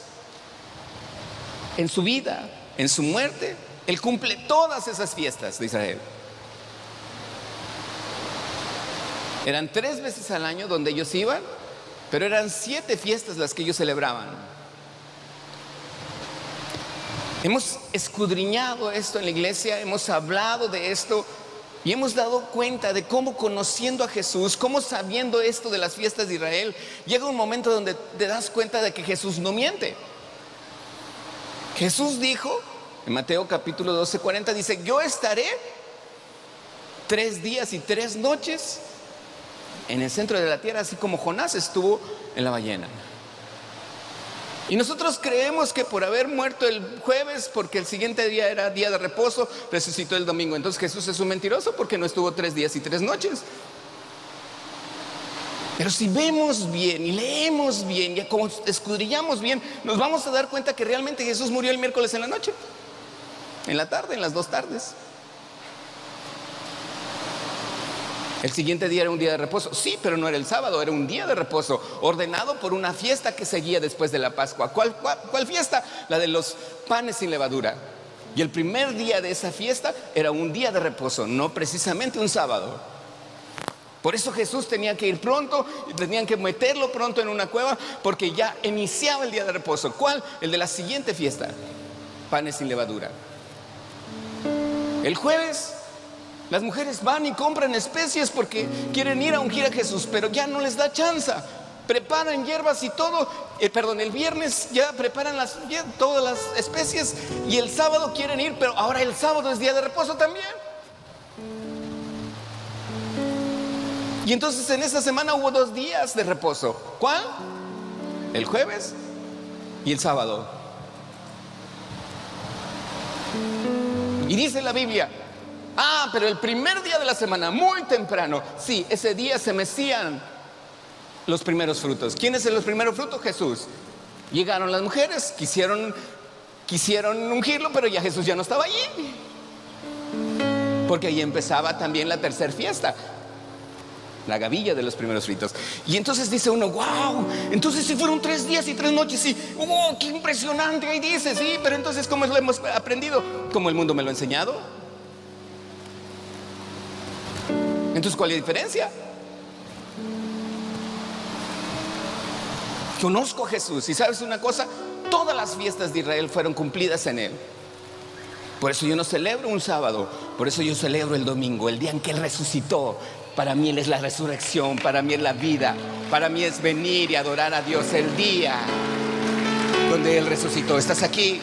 Speaker 2: en su vida, en su muerte. Él cumple todas esas fiestas de Israel. Eran tres veces al año donde ellos iban, pero eran siete fiestas las que ellos celebraban. Hemos escudriñado esto en la iglesia, hemos hablado de esto Y hemos dado cuenta de cómo conociendo a Jesús, cómo sabiendo esto de las fiestas de Israel, llega un momento donde te das cuenta de que Jesús no miente. Jesús dijo, en Mateo capítulo 12, 40, dice, yo estaré tres días y tres noches en el centro de la tierra, así como Jonás estuvo en la ballena. Y nosotros creemos que por haber muerto el jueves, porque el siguiente día era día de reposo, resucitó el domingo. Entonces Jesús es un mentiroso porque no estuvo tres días y tres noches. Pero si vemos bien y leemos bien y escudrillamos bien, nos vamos a dar cuenta que realmente Jesús murió el miércoles en la noche, en la tarde, en las dos tardes. El siguiente día era un día de reposo. Sí, pero no era el sábado, era un día de reposo, ordenado por una fiesta que seguía después de la Pascua. ¿Cuál, fiesta? La de los panes sin levadura. Y el primer día de esa fiesta era un día de reposo, no precisamente un sábado. Por eso Jesús tenía que ir pronto y tenían que meterlo pronto en una cueva porque ya iniciaba el día de reposo. ¿Cuál? El de la siguiente fiesta, panes sin levadura. El jueves las mujeres van y compran especies porque quieren ir a ungir a Jesús, pero ya no les da chance. Preparan hierbas y todo. Eh, perdón, el viernes ya preparan las, todas las especies y el sábado quieren ir, pero ahora el sábado es día de reposo también. Y entonces en esa semana hubo dos días de reposo. ¿Cuál? El jueves y el sábado. Y dice la Biblia, Ah, pero el primer día de la semana, muy temprano, sí, ese día se mecían los primeros frutos. ¿Quiénes son los primeros frutos? Jesús. Llegaron las mujeres, quisieron, quisieron ungirlo, pero ya Jesús ya no estaba allí. Porque ahí empezaba también la tercera fiesta, la gavilla de los primeros fritos. Y entonces dice uno, wow, entonces si fueron tres días y tres noches, sí, oh, qué impresionante, ahí dice, sí, pero entonces ¿cómo lo hemos aprendido? ¿Cómo el mundo me lo ha enseñado? Entonces, ¿cuál es la diferencia? Conozco a Jesús y sabes una cosa, todas las fiestas de Israel fueron cumplidas en Él. Por eso yo no celebro un sábado, por eso yo celebro el domingo, el día en que Él resucitó. Para mí Él es la resurrección, para mí es la vida, para mí es venir y adorar a Dios el día donde Él resucitó. ¿Estás aquí?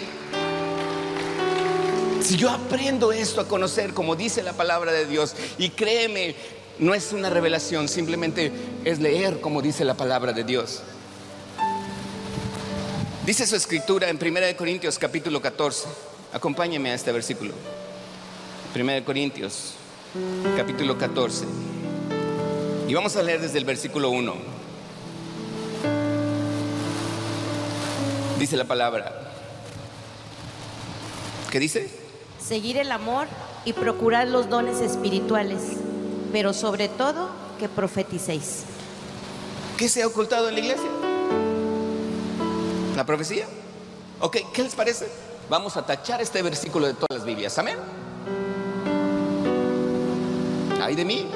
Speaker 2: Si yo aprendo esto a conocer, como dice la palabra de Dios, y créeme, no es una revelación, simplemente es leer como dice la palabra de Dios. Dice su escritura en 1 Corintios capítulo 14. Acompáñeme a este versículo. 1 Corintios capítulo 14. Y vamos a leer desde el versículo 1. Dice la palabra. ¿Qué dice?
Speaker 3: Seguir el amor y procurar los dones espirituales, pero sobre todo que profeticéis.
Speaker 2: ¿Qué se ha ocultado en la iglesia? ¿La profecía? Ok, ¿qué les parece? Vamos a tachar este versículo de todas las Biblias. Amén. Ay de mí.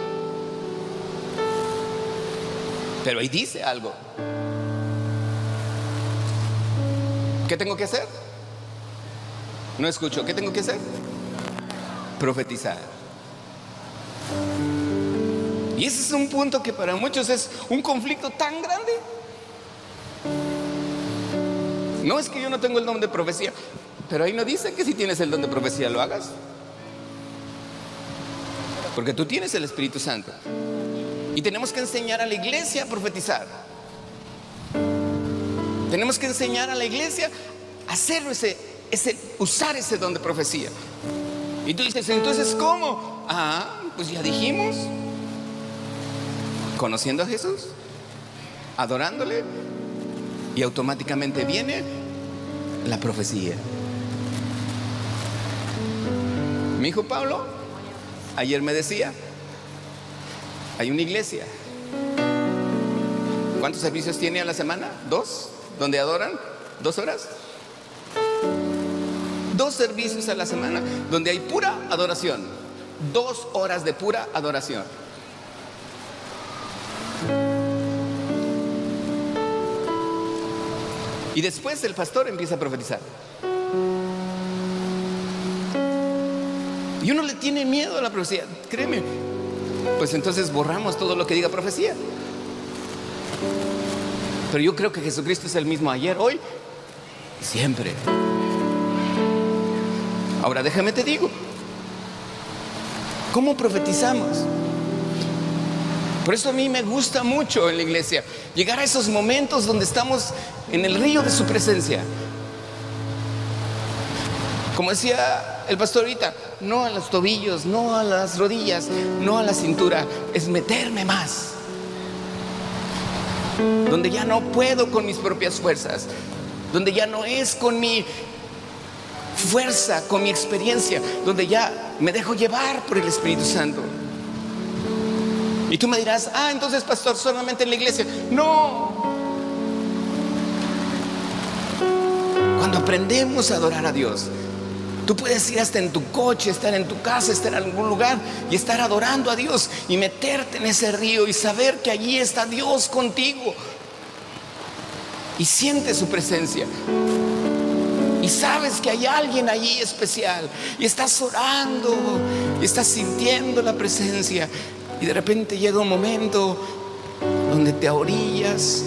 Speaker 2: Pero ahí dice algo. ¿Qué tengo que hacer? No escucho. ¿Qué tengo que hacer? Profetizar. Y ese es un punto que para muchos es un conflicto tan grande. No es que yo no tengo el don de profecía, pero ahí no dice que si tienes el don de profecía lo hagas. Porque tú tienes el Espíritu Santo. Y tenemos que enseñar a la iglesia a profetizar. Tenemos que enseñar a la iglesia a hacerlo ese ese, usar ese don de profecía. Y tú dices, entonces, ¿cómo? Ah, pues ya dijimos. Conociendo a Jesús, adorándole, y automáticamente viene la profecía. Mi hijo Pablo ayer me decía, hay una iglesia. ¿Cuántos servicios tiene a la semana? ¿Dos? ¿Donde adoran? ¿Dos horas? Dos servicios a la semana donde hay pura adoración. Dos horas de pura adoración. Y después el pastor empieza a profetizar. Y uno le tiene miedo a la profecía, créeme. Pues entonces borramos todo lo que diga profecía. Pero yo creo que Jesucristo es el mismo ayer, hoy, siempre. Ahora déjame te digo, ¿cómo profetizamos? Por eso a mí me gusta mucho en la iglesia llegar a esos momentos donde estamos en el río de su presencia. Como decía el pastor ahorita, no a los tobillos, no a las rodillas, no a la cintura, es meterme más. Donde ya no puedo con mis propias fuerzas, donde ya no es con mi fuerza, con mi experiencia, donde ya me dejo llevar por el Espíritu Santo. Y tú me dirás, ah, entonces pastor, solamente en la iglesia. No. Cuando aprendemos a adorar a Dios, tú puedes ir hasta en tu coche, estar en tu casa, estar en algún lugar y estar adorando a Dios y meterte en ese río y saber que allí está Dios contigo. Y siente su presencia. Y sabes que hay alguien allí especial. Y estás orando. Y estás sintiendo la presencia. Y de repente llega un momento donde te orillas,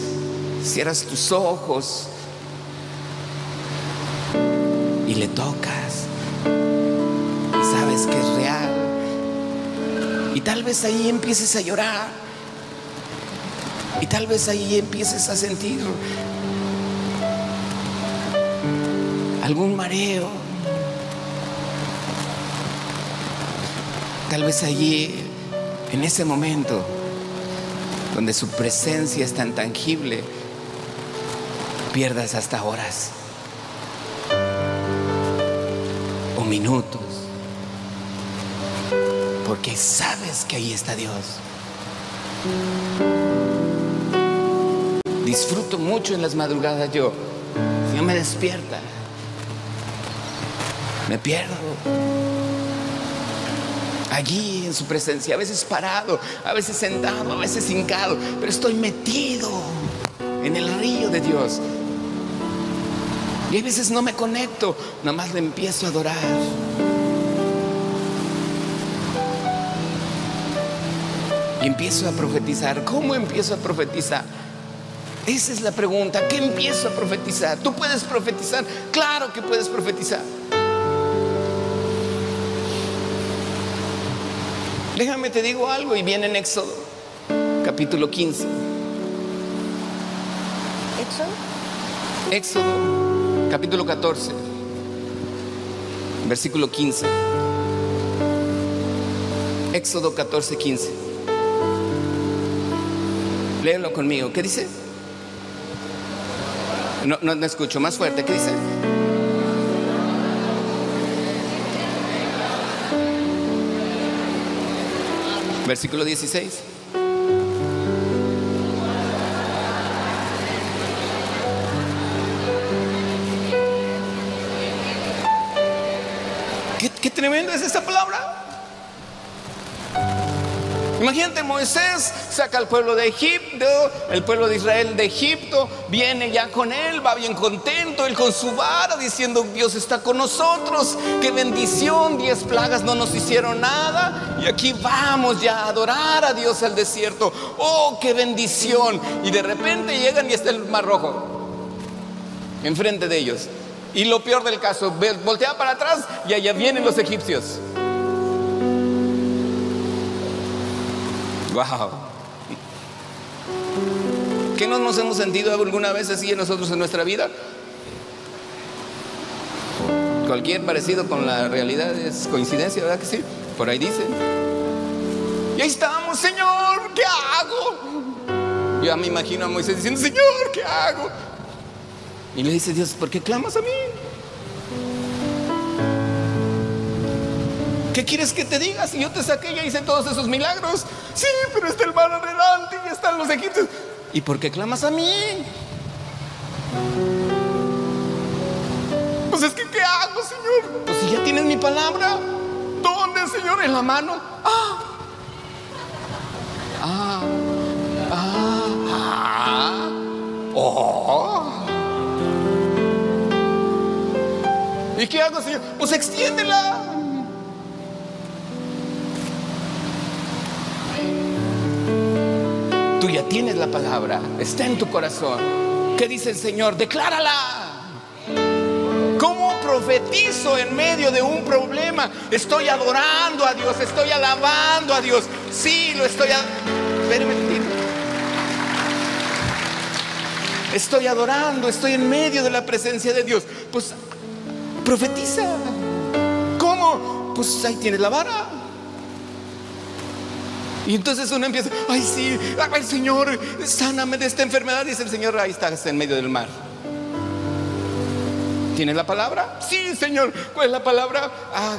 Speaker 2: cierras tus ojos y le tocas. Y sabes que es real. Y tal vez ahí empieces a llorar. Y tal vez ahí empieces a sentir algún mareo. Tal vez allí en ese momento donde su presencia es tan tangible, pierdas hasta horas o minutos, porque sabes que ahí está Dios. Disfruto mucho en las madrugadas yo, si me despierta, me pierdo allí en su presencia, a veces parado, a veces sentado, a veces hincado, pero estoy metido en el río de Dios. Y a veces no me conecto, nada más le empiezo a adorar. Y empiezo a profetizar. ¿Cómo empiezo a profetizar? Esa es la pregunta. ¿Qué empiezo a profetizar? ¿Tú puedes profetizar? Claro que puedes profetizar. Déjame te digo algo y viene en Éxodo, capítulo 15.
Speaker 3: ¿Éxodo?
Speaker 2: Éxodo, capítulo 14, versículo 15. Éxodo 14, 15. Léelo conmigo. ¿Qué dice? No, no, no escucho. Más fuerte. ¿Qué dice? Versículo 16. ¿Qué, qué tremendo es esta palabra. Imagínate, Moisés saca al pueblo de Egipto, el pueblo de Israel de Egipto, viene ya con él, va bien contento, él con su vara, diciendo, Dios está con nosotros, qué bendición, diez plagas no nos hicieron nada, y aquí vamos ya a adorar a Dios al desierto, oh, qué bendición, y de repente llegan y está el mar rojo, enfrente de ellos, y lo peor del caso, voltea para atrás y allá vienen los egipcios. Wow. ¿Qué no nos hemos sentido alguna vez así en nosotros en nuestra vida? Cualquier parecido con la realidad es coincidencia, ¿verdad que sí? Por ahí dice. Y ahí estamos, Señor, ¿qué hago? Yo me imagino a Moisés diciendo, Señor, ¿qué hago? Y le dice Dios, ¿por qué clamas a mí? ¿Qué quieres que te diga? Si yo te saqué y hice todos esos milagros. Sí, pero está el mar adelante y están los egipcios. ¿Y por qué clamas a mí? Pues es que, ¿qué hago, Señor? Pues si ya tienes mi palabra. ¿Dónde, Señor? En la mano. Ah. Ah. Ah. Ah. Oh. ¿Y qué hago, Señor? Pues extiéndela. Tienes la palabra, está en tu corazón. ¿Qué dice el Señor? Declárala. ¿Cómo profetizo en medio de un problema? Estoy adorando a Dios, estoy alabando a Dios. Sí, lo estoy. Estoy adorando, estoy en medio de la presencia de Dios. Pues profetiza. ¿Cómo? Pues ahí tienes la vara. Y entonces uno empieza, ay sí, ay Señor, sáname de esta enfermedad. Dice el Señor, ahí estás en medio del mar. ¿Tienes la palabra? Sí, Señor. ¿Cuál es la palabra? Ah,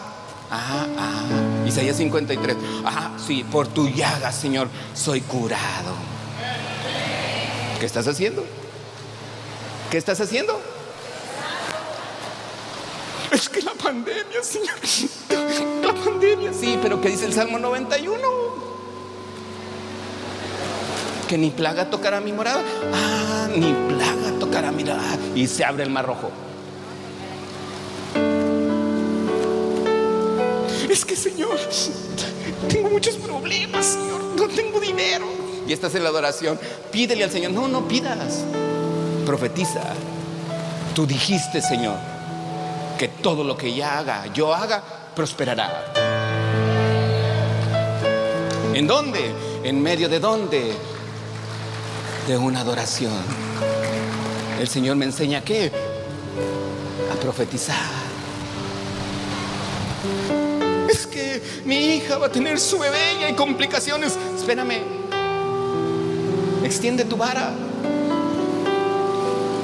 Speaker 2: ah, ah. Isaías 53. Ah, sí, por tu llaga, Señor, soy curado. ¿Qué estás haciendo? ¿Qué estás haciendo? Es que la pandemia, Señor. La pandemia, sí, pero ¿qué dice el Salmo 91? Que ni plaga tocará mi morada. Ah, ni plaga tocará mi morada. Y se abre el mar rojo. Es que, Señor, tengo muchos problemas, Señor. No tengo dinero. Y estás en la adoración. Pídele al Señor. No, no pidas profetiza. Tú dijiste, Señor, que todo lo que ya haga, yo haga, prosperará. ¿En dónde? ¿En medio de dónde? De una adoración. El Señor me enseña que a profetizar. Es que mi hija va a tener su bebé y hay complicaciones. Espérame. Extiende tu vara.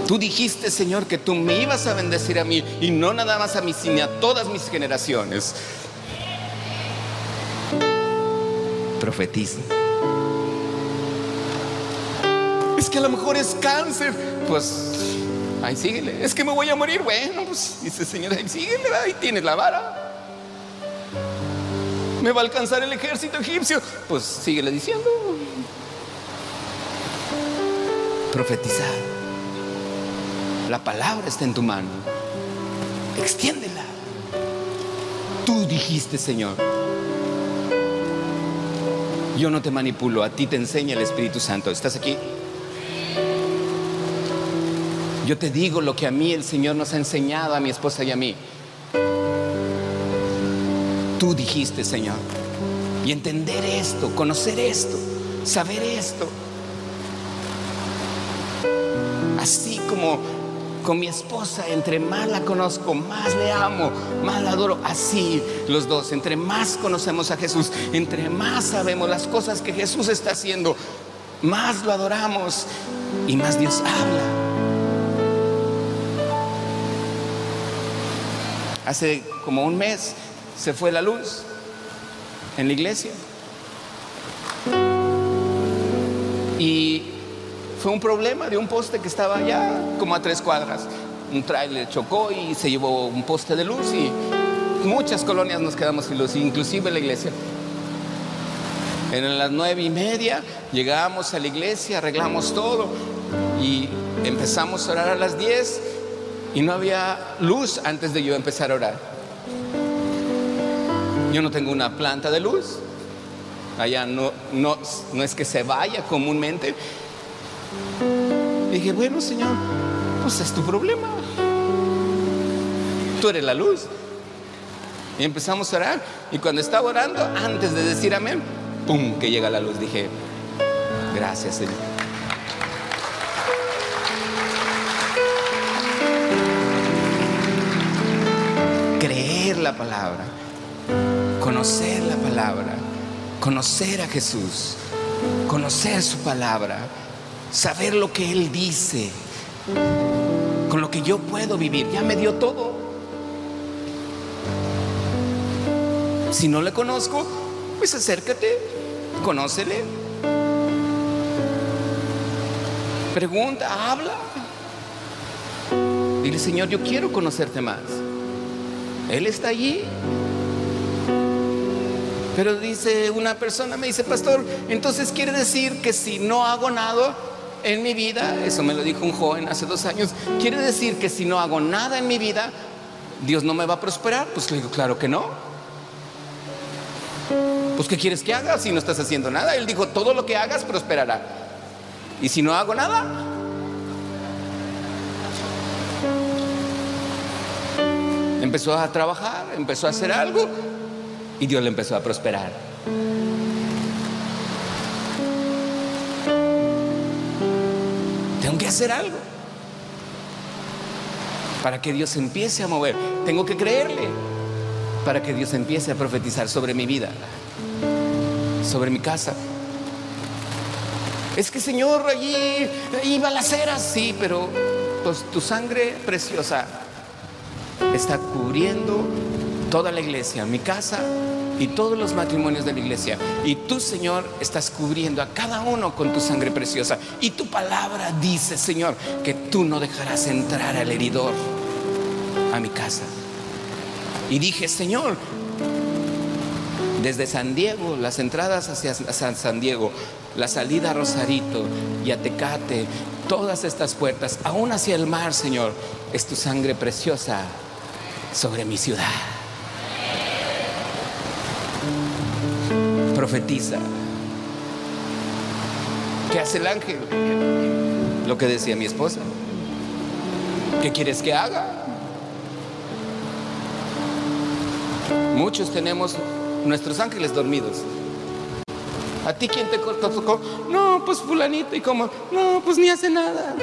Speaker 2: Tú dijiste, Señor, que tú me ibas a bendecir a mí y no nada más a mí, sino a todas mis generaciones. Profetiza. Que a lo mejor es cáncer. Pues ahí síguele. Es que me voy a morir. Bueno, pues dice Señor, ahí síguele, ahí tienes la vara. Me va a alcanzar el ejército egipcio. Pues síguele diciendo. Profetizar. La palabra está en tu mano. Extiéndela. Tú dijiste, Señor. Yo no te manipulo, a ti te enseña el Espíritu Santo. ¿Estás aquí? Yo te digo lo que a mí el Señor nos ha enseñado, a mi esposa y a mí. Tú dijiste, Señor. Y entender esto, conocer esto, saber esto. Así como con mi esposa, entre más la conozco, más le amo, más la adoro. Así los dos, entre más conocemos a Jesús, entre más sabemos las cosas que Jesús está haciendo, más lo adoramos y más Dios habla. Hace como un mes se fue la luz en la iglesia. Y fue un problema de un poste que estaba allá como a tres cuadras. Un trailer chocó y se llevó un poste de luz y muchas colonias nos quedamos sin luz, inclusive la iglesia. En las nueve y media llegamos a la iglesia, arreglamos todo y empezamos a orar a las diez y no había luz antes de yo empezar a orar. Yo no tengo una planta de luz, allá no, no, no es que se vaya comúnmente, Dije, bueno, Señor, pues es tu problema. Tú eres la luz. Y empezamos a orar. Y cuando estaba orando, antes de decir amén, ¡pum! que llega la luz. Dije, gracias, Señor. La palabra, conocer la palabra, conocer a Jesús, conocer su palabra saber lo que Él dice, con lo que yo puedo vivir. Ya me dio todo. Si no le conozco, pues acércate, conócele. Pregunta, habla. Dile, Señor, yo quiero conocerte más. Él está allí. Pero dice una persona, me dice, pastor, entonces quiere decir que si no hago nada, en mi vida, eso me lo dijo un joven hace dos años, quiere decir que si no hago nada en mi vida, Dios no me va a prosperar. Pues le digo, claro que no. Pues ¿qué quieres que haga si no estás haciendo nada? Él dijo, todo lo que hagas prosperará. ¿Y si no hago nada? Empezó a trabajar, empezó a hacer algo y Dios le empezó a prosperar. Tengo que hacer algo para que Dios empiece a mover. Tengo que creerle para que Dios empiece a profetizar sobre mi vida, sobre mi casa. Es que Señor, allí hay balaceras, sí, pero pues, tu sangre preciosa está cubriendo toda la iglesia, mi casa y todos los matrimonios de la iglesia. Y tú, Señor, estás cubriendo a cada uno con tu sangre preciosa. Y tu palabra dice, Señor, que tú no dejarás entrar al heridor a mi casa. Y dije, Señor, desde San Diego, las entradas hacia San Diego, la salida a Rosarito y a Tecate, todas estas puertas, aún hacia el mar, Señor, es tu sangre preciosa sobre mi ciudad. Profetiza. ¿Qué hace el ángel? Lo que decía mi esposa. ¿Qué quieres que haga? Muchos tenemos nuestros ángeles dormidos. ¿A ti quién te tocó? No, pues fulanito. ¿Y cómo? No, pues ni hace nada.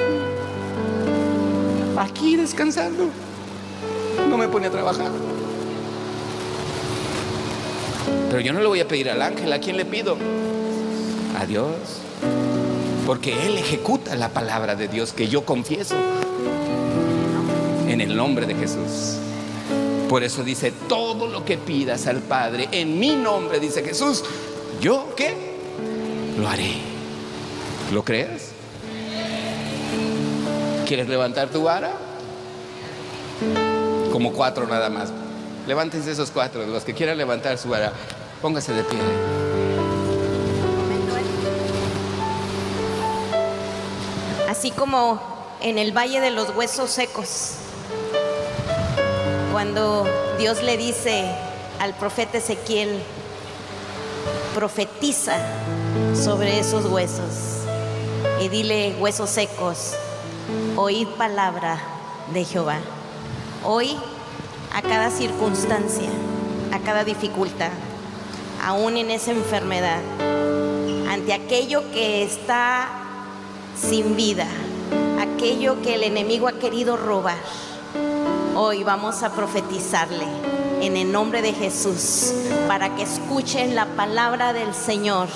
Speaker 2: Aquí descansando. Pone a trabajar. Pero yo no le voy a pedir al ángel. ¿A quién le pido? A Dios. Porque Él ejecuta la palabra de Dios que yo confieso. En el nombre de Jesús. Por eso dice, todo lo que pidas al Padre en mi nombre, dice Jesús, ¿yo qué? Lo haré. ¿Lo crees? ¿Quieres levantar tu vara? Como cuatro nada más. Levántense esos cuatro, los que quieran levantar su vara, póngase de pie.
Speaker 3: Así como en el valle de los huesos secos cuando Dios le dice al profeta Ezequiel, profetiza sobre esos huesos y dile, huesos secos, oíd palabra de Jehová. Hoy, a cada circunstancia, a cada dificultad, aún en esa enfermedad, ante aquello que está sin vida, aquello que el enemigo ha querido robar, Hoy vamos a profetizarle en el nombre de Jesús para que escuchen la palabra del Señor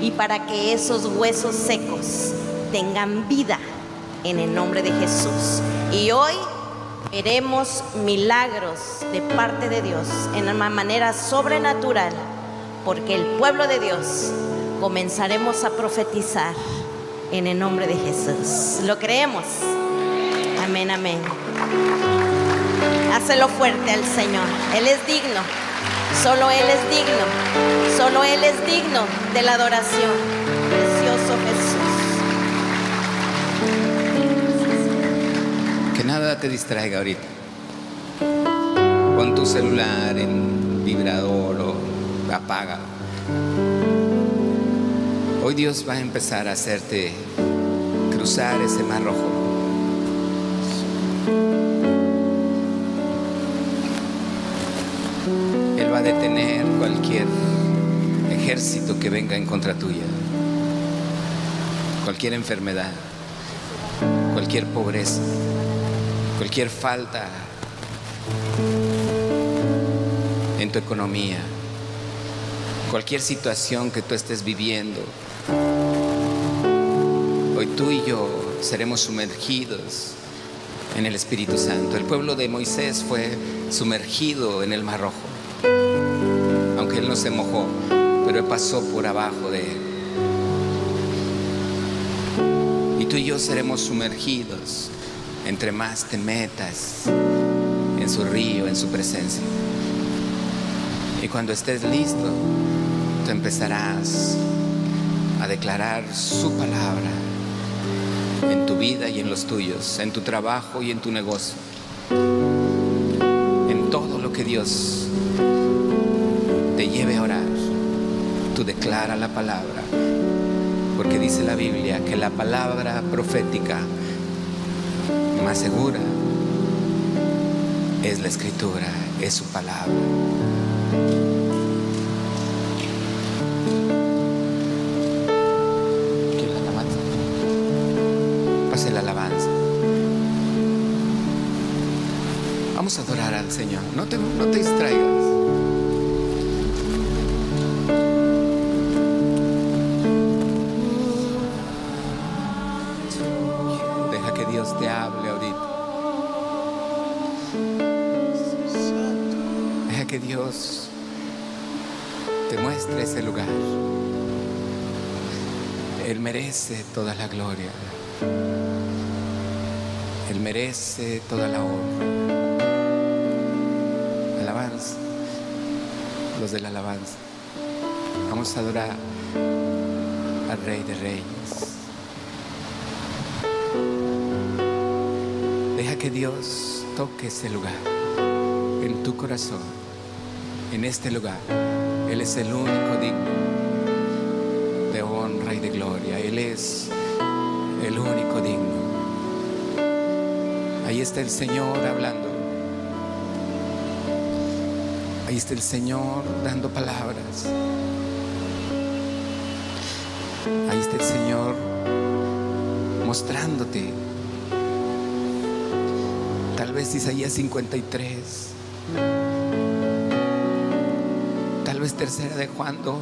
Speaker 3: y para que esos huesos secos tengan vida en el nombre de Jesús. Y hoy veremos milagros de parte de Dios en una manera sobrenatural, porque el pueblo de Dios comenzaremos a profetizar en el nombre de Jesús. ¿Lo creemos? Amén, amén. Hácelo fuerte al Señor. Él es digno. Solo Él es digno. Solo Él es digno de la adoración.
Speaker 2: Nada te distraiga ahorita. Pon tu celular en vibrador o apaga. Hoy Dios va a empezar a hacerte cruzar ese mar rojo. va a detener cualquier ejército que venga en contra tuya, cualquier enfermedad, cualquier pobreza, cualquier falta en tu economía, cualquier situación que tú estés viviendo. Hoy tú y yo seremos sumergidos en el Espíritu Santo. El pueblo de Moisés fue sumergido en el Mar Rojo aunque él no se mojó, pero él pasó por abajo de él. Y tú y yo seremos sumergidos entre más te metas en su río, en su presencia. Y cuando estés listo, tú empezarás a declarar su palabra en tu vida y en los tuyos, en tu trabajo y en tu negocio, en todo lo que Dios te lleve a orar, tú declara la palabra Porque dice la Biblia que la palabra profética más segura es la escritura, es su palabra. Pase la alabanza. Vamos a adorar al Señor. No te Dios te muestre ese lugar. Él merece toda la gloria. Él merece toda la honra. Alabanza. Los de la alabanza. Vamos a adorar al Rey de Reyes. Deja que Dios toque ese lugar en tu corazón, en este lugar. Él es el único digno de honra y de gloria. Él es el único digno. Ahí está el Señor hablando. Ahí está el Señor dando palabras. Ahí está el Señor mostrándote. Tal vez Isaías 53. Tercera de Juan 2.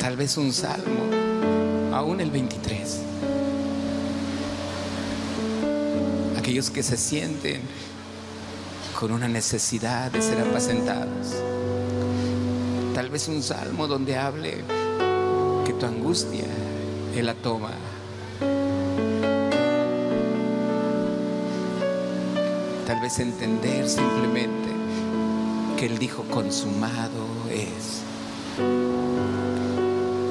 Speaker 2: Tal vez un salmo, aún el 23. Aquellos que se sienten con una necesidad de ser apacentados. Tal vez un salmo donde hable que tu angustia Él la toma. Tal vez entender simplemente que Él dijo consumado es.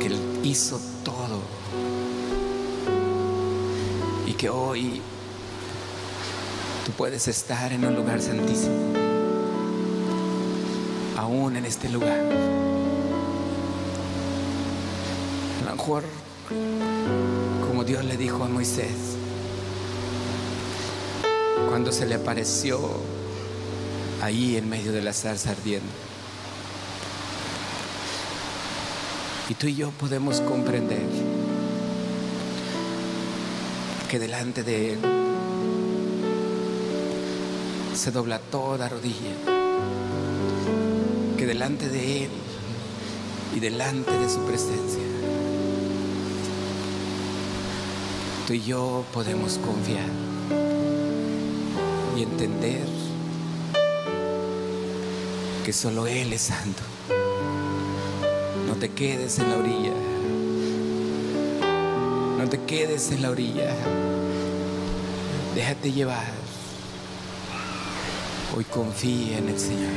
Speaker 2: Que Él hizo todo. Y que hoy tú puedes estar en un lugar santísimo. Aún en este lugar. A lo mejor, como Dios le dijo a Moisés, cuando se le apareció ahí en medio de la zarza ardiendo. Y tú y yo podemos comprender que delante de Él se dobla toda rodilla, que delante de Él y delante de su presencia, tú y yo podemos confiar y entender que solo Él es santo. No te quedes en la orilla. No te quedes en la orilla. Déjate llevar. Hoy confía en el Señor.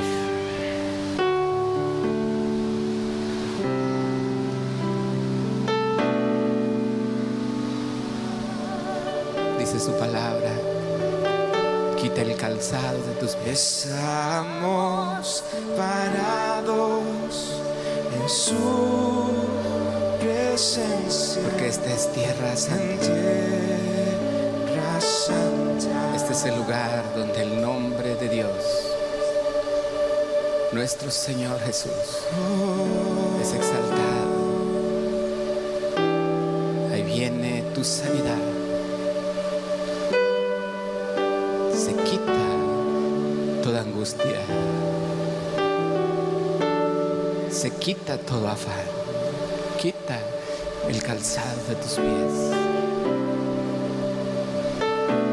Speaker 2: Dice su palabra. Quita el calzado de tus pies.
Speaker 4: Estamos parados en su presencia.
Speaker 2: Porque esta es tierra
Speaker 4: en
Speaker 2: santa.
Speaker 4: tierra santa.
Speaker 2: Este es el lugar donde el nombre de Dios, nuestro Señor Jesús, es exaltado. Ahí viene tu sanidad. Quita todo afán. Quita el calzado de tus pies.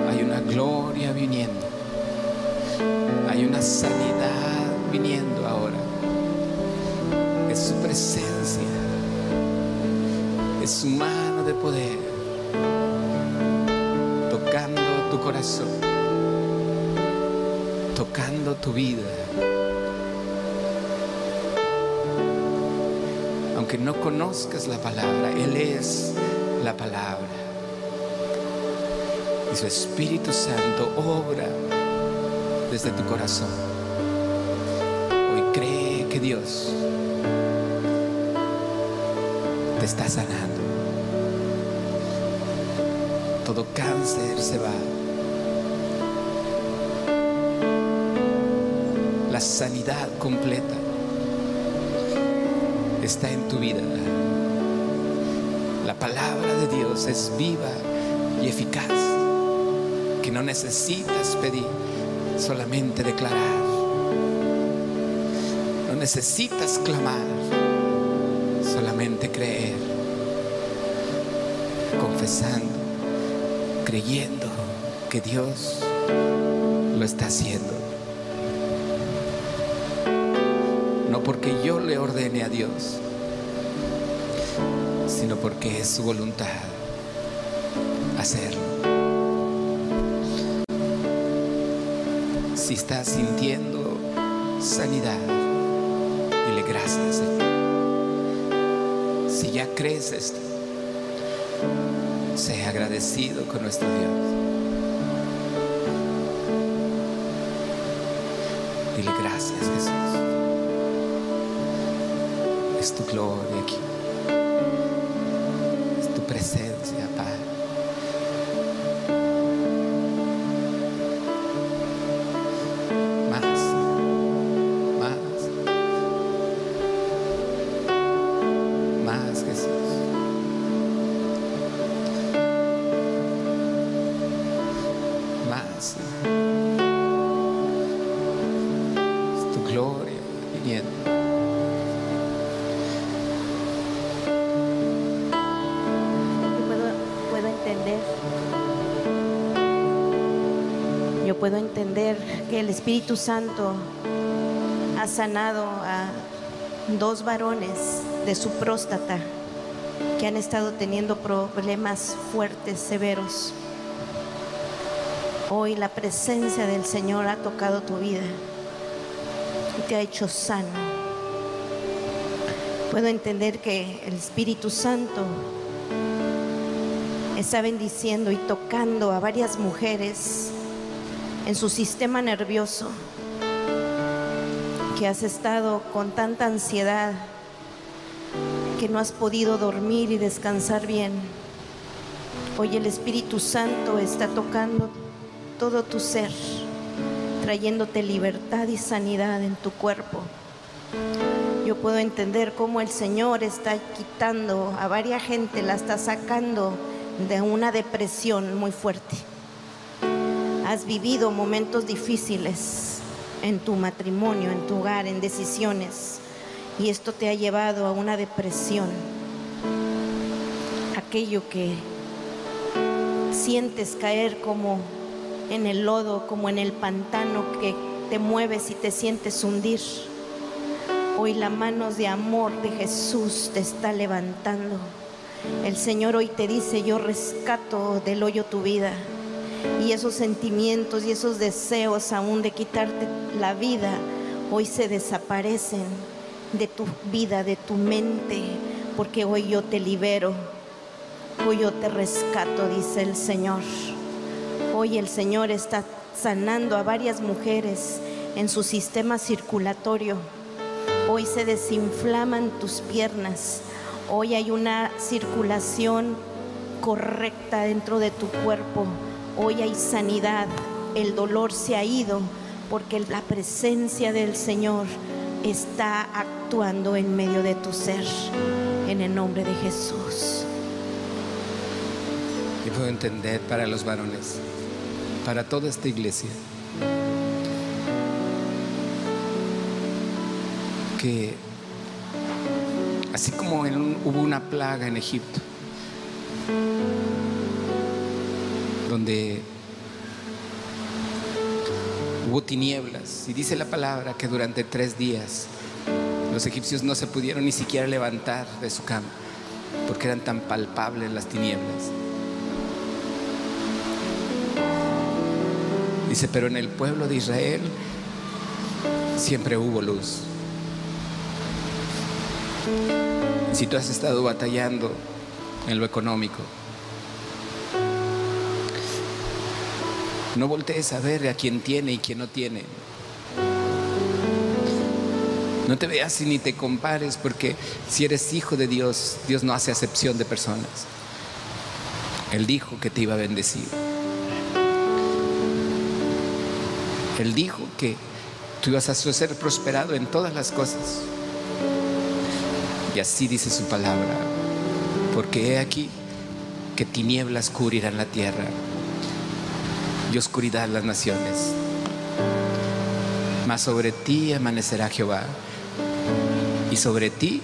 Speaker 2: Hay una gloria viniendo. Hay una sanidad viniendo ahora. Es su presencia. Es su mano de poder. Tocando tu corazón. Tocando tu vida. Aunque no conozcas la palabra, Él es la palabra. Y su Espíritu Santo obra desde tu corazón. Hoy cree que Dios te está sanando. Todo cáncer se va. La sanidad completa está en tu vida. La palabra de Dios es viva y eficaz, que no necesitas pedir, solamente declarar. No necesitas clamar, solamente creer, confesando, creyendo que Dios lo está haciendo. Porque yo le ordene a Dios, sino porque es su voluntad hacerlo. Si estás sintiendo sanidad, dile gracias. Si ya crees esto, sea agradecido con nuestro Dios. Dile gracias, Jesús. Es tu gloria aquí. Es tu presencia,
Speaker 3: que el Espíritu Santo ha sanado a dos varones de su próstata que han estado teniendo problemas fuertes, severos. Hoy la presencia del Señor ha tocado tu vida y te ha hecho sano. Puedo entender que el Espíritu Santo está bendiciendo y tocando a varias mujeres en su sistema nervioso, que has estado con tanta ansiedad que no has podido dormir y descansar bien. Hoy el Espíritu Santo está tocando todo tu ser, trayéndote libertad y sanidad en tu cuerpo. Yo puedo entender cómo el Señor está quitando a varias gente, la está sacando de una depresión muy fuerte. Has vivido momentos difíciles en tu matrimonio, en tu hogar, en decisiones, y esto te ha llevado a una depresión. Aquello que sientes caer como en el lodo, como en el pantano que te mueves y te sientes hundir. Hoy la mano de amor de Jesús te está levantando. El Señor hoy te dice, yo rescato del hoyo tu vida. Y esos sentimientos y esos deseos aún de quitarte la vida, hoy se desaparecen de tu vida, de tu mente, porque hoy yo te libero, hoy yo te rescato, dice el Señor. Hoy el Señor está sanando a varias mujeres en su sistema circulatorio. Hoy se desinflaman tus piernas. Hoy hay una circulación correcta dentro de tu cuerpo. Hoy hay sanidad. El dolor se ha ido porque la presencia del Señor está actuando en medio de tu ser. En el nombre de Jesús.
Speaker 2: Y puedo entender para los varones, para toda esta iglesia, que así como hubo una plaga en Egipto, donde hubo tinieblas, y dice la palabra que durante tres días los egipcios no se pudieron ni siquiera levantar de su cama, porque eran tan palpables las tinieblas. Dice, pero en el pueblo de Israel siempre hubo luz. Si tú has estado batallando en lo económico, no voltees a ver a quién tiene y quién no tiene. No te veas ni te compares porque si eres hijo de Dios, Dios no hace acepción de personas. Él dijo que te iba a bendecir. Él dijo que tú ibas a ser prosperado en todas las cosas. Y así dice su palabra. Porque he aquí que tinieblas cubrirán la tierra y oscuridad las naciones. Mas sobre ti amanecerá Jehová y sobre ti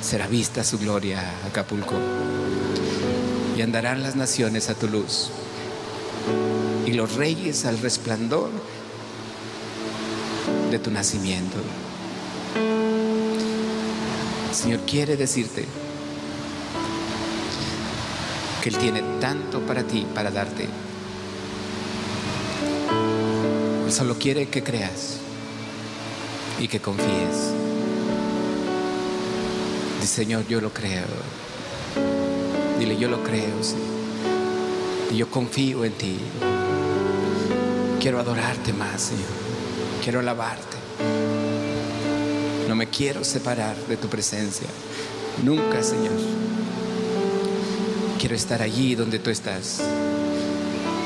Speaker 2: será vista su gloria, Acapulco. Y andarán las naciones a tu luz y los reyes al resplandor de tu nacimiento. El Señor quiere decirte que Él tiene tanto para ti, para darte. Él solo quiere que creas y que confíes. Dice, Señor, yo lo creo. Dile, yo lo creo, sí. Y yo confío en ti. Quiero adorarte más, Señor. Quiero alabarte. No me quiero separar de tu presencia. Nunca, Señor. Quiero estar allí donde tú estás.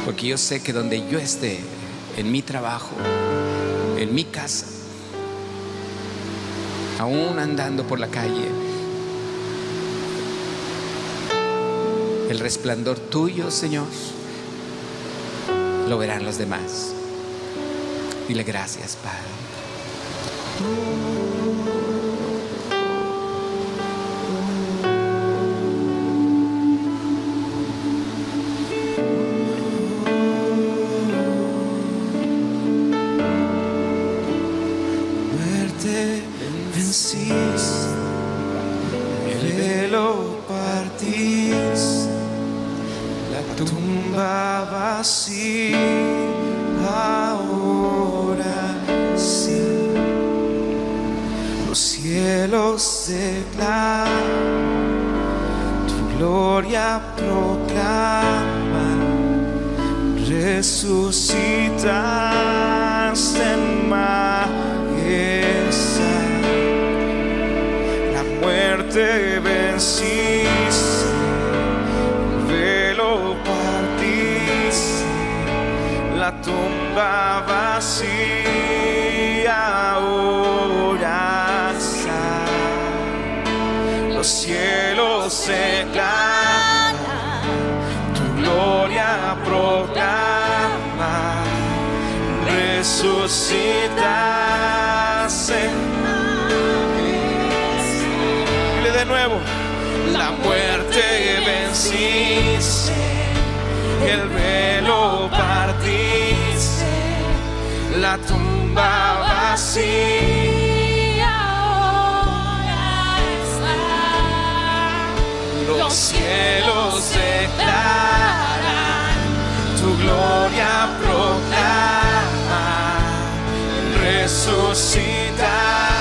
Speaker 2: Porque yo sé que donde yo esté, en mi trabajo, en mi casa, aún andando por la calle, el resplandor tuyo, Señor, lo verán los demás. Dile gracias, Padre.
Speaker 4: Resucitas en Dile de nuevo, la muerte venciste, el velo partiste, la tumba vacía. Los cielos declaran, tu gloria resucitas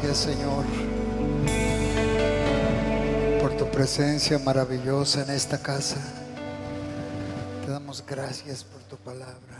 Speaker 5: gracias, Señor, por tu presencia maravillosa en esta casa. Te damos gracias por tu palabra.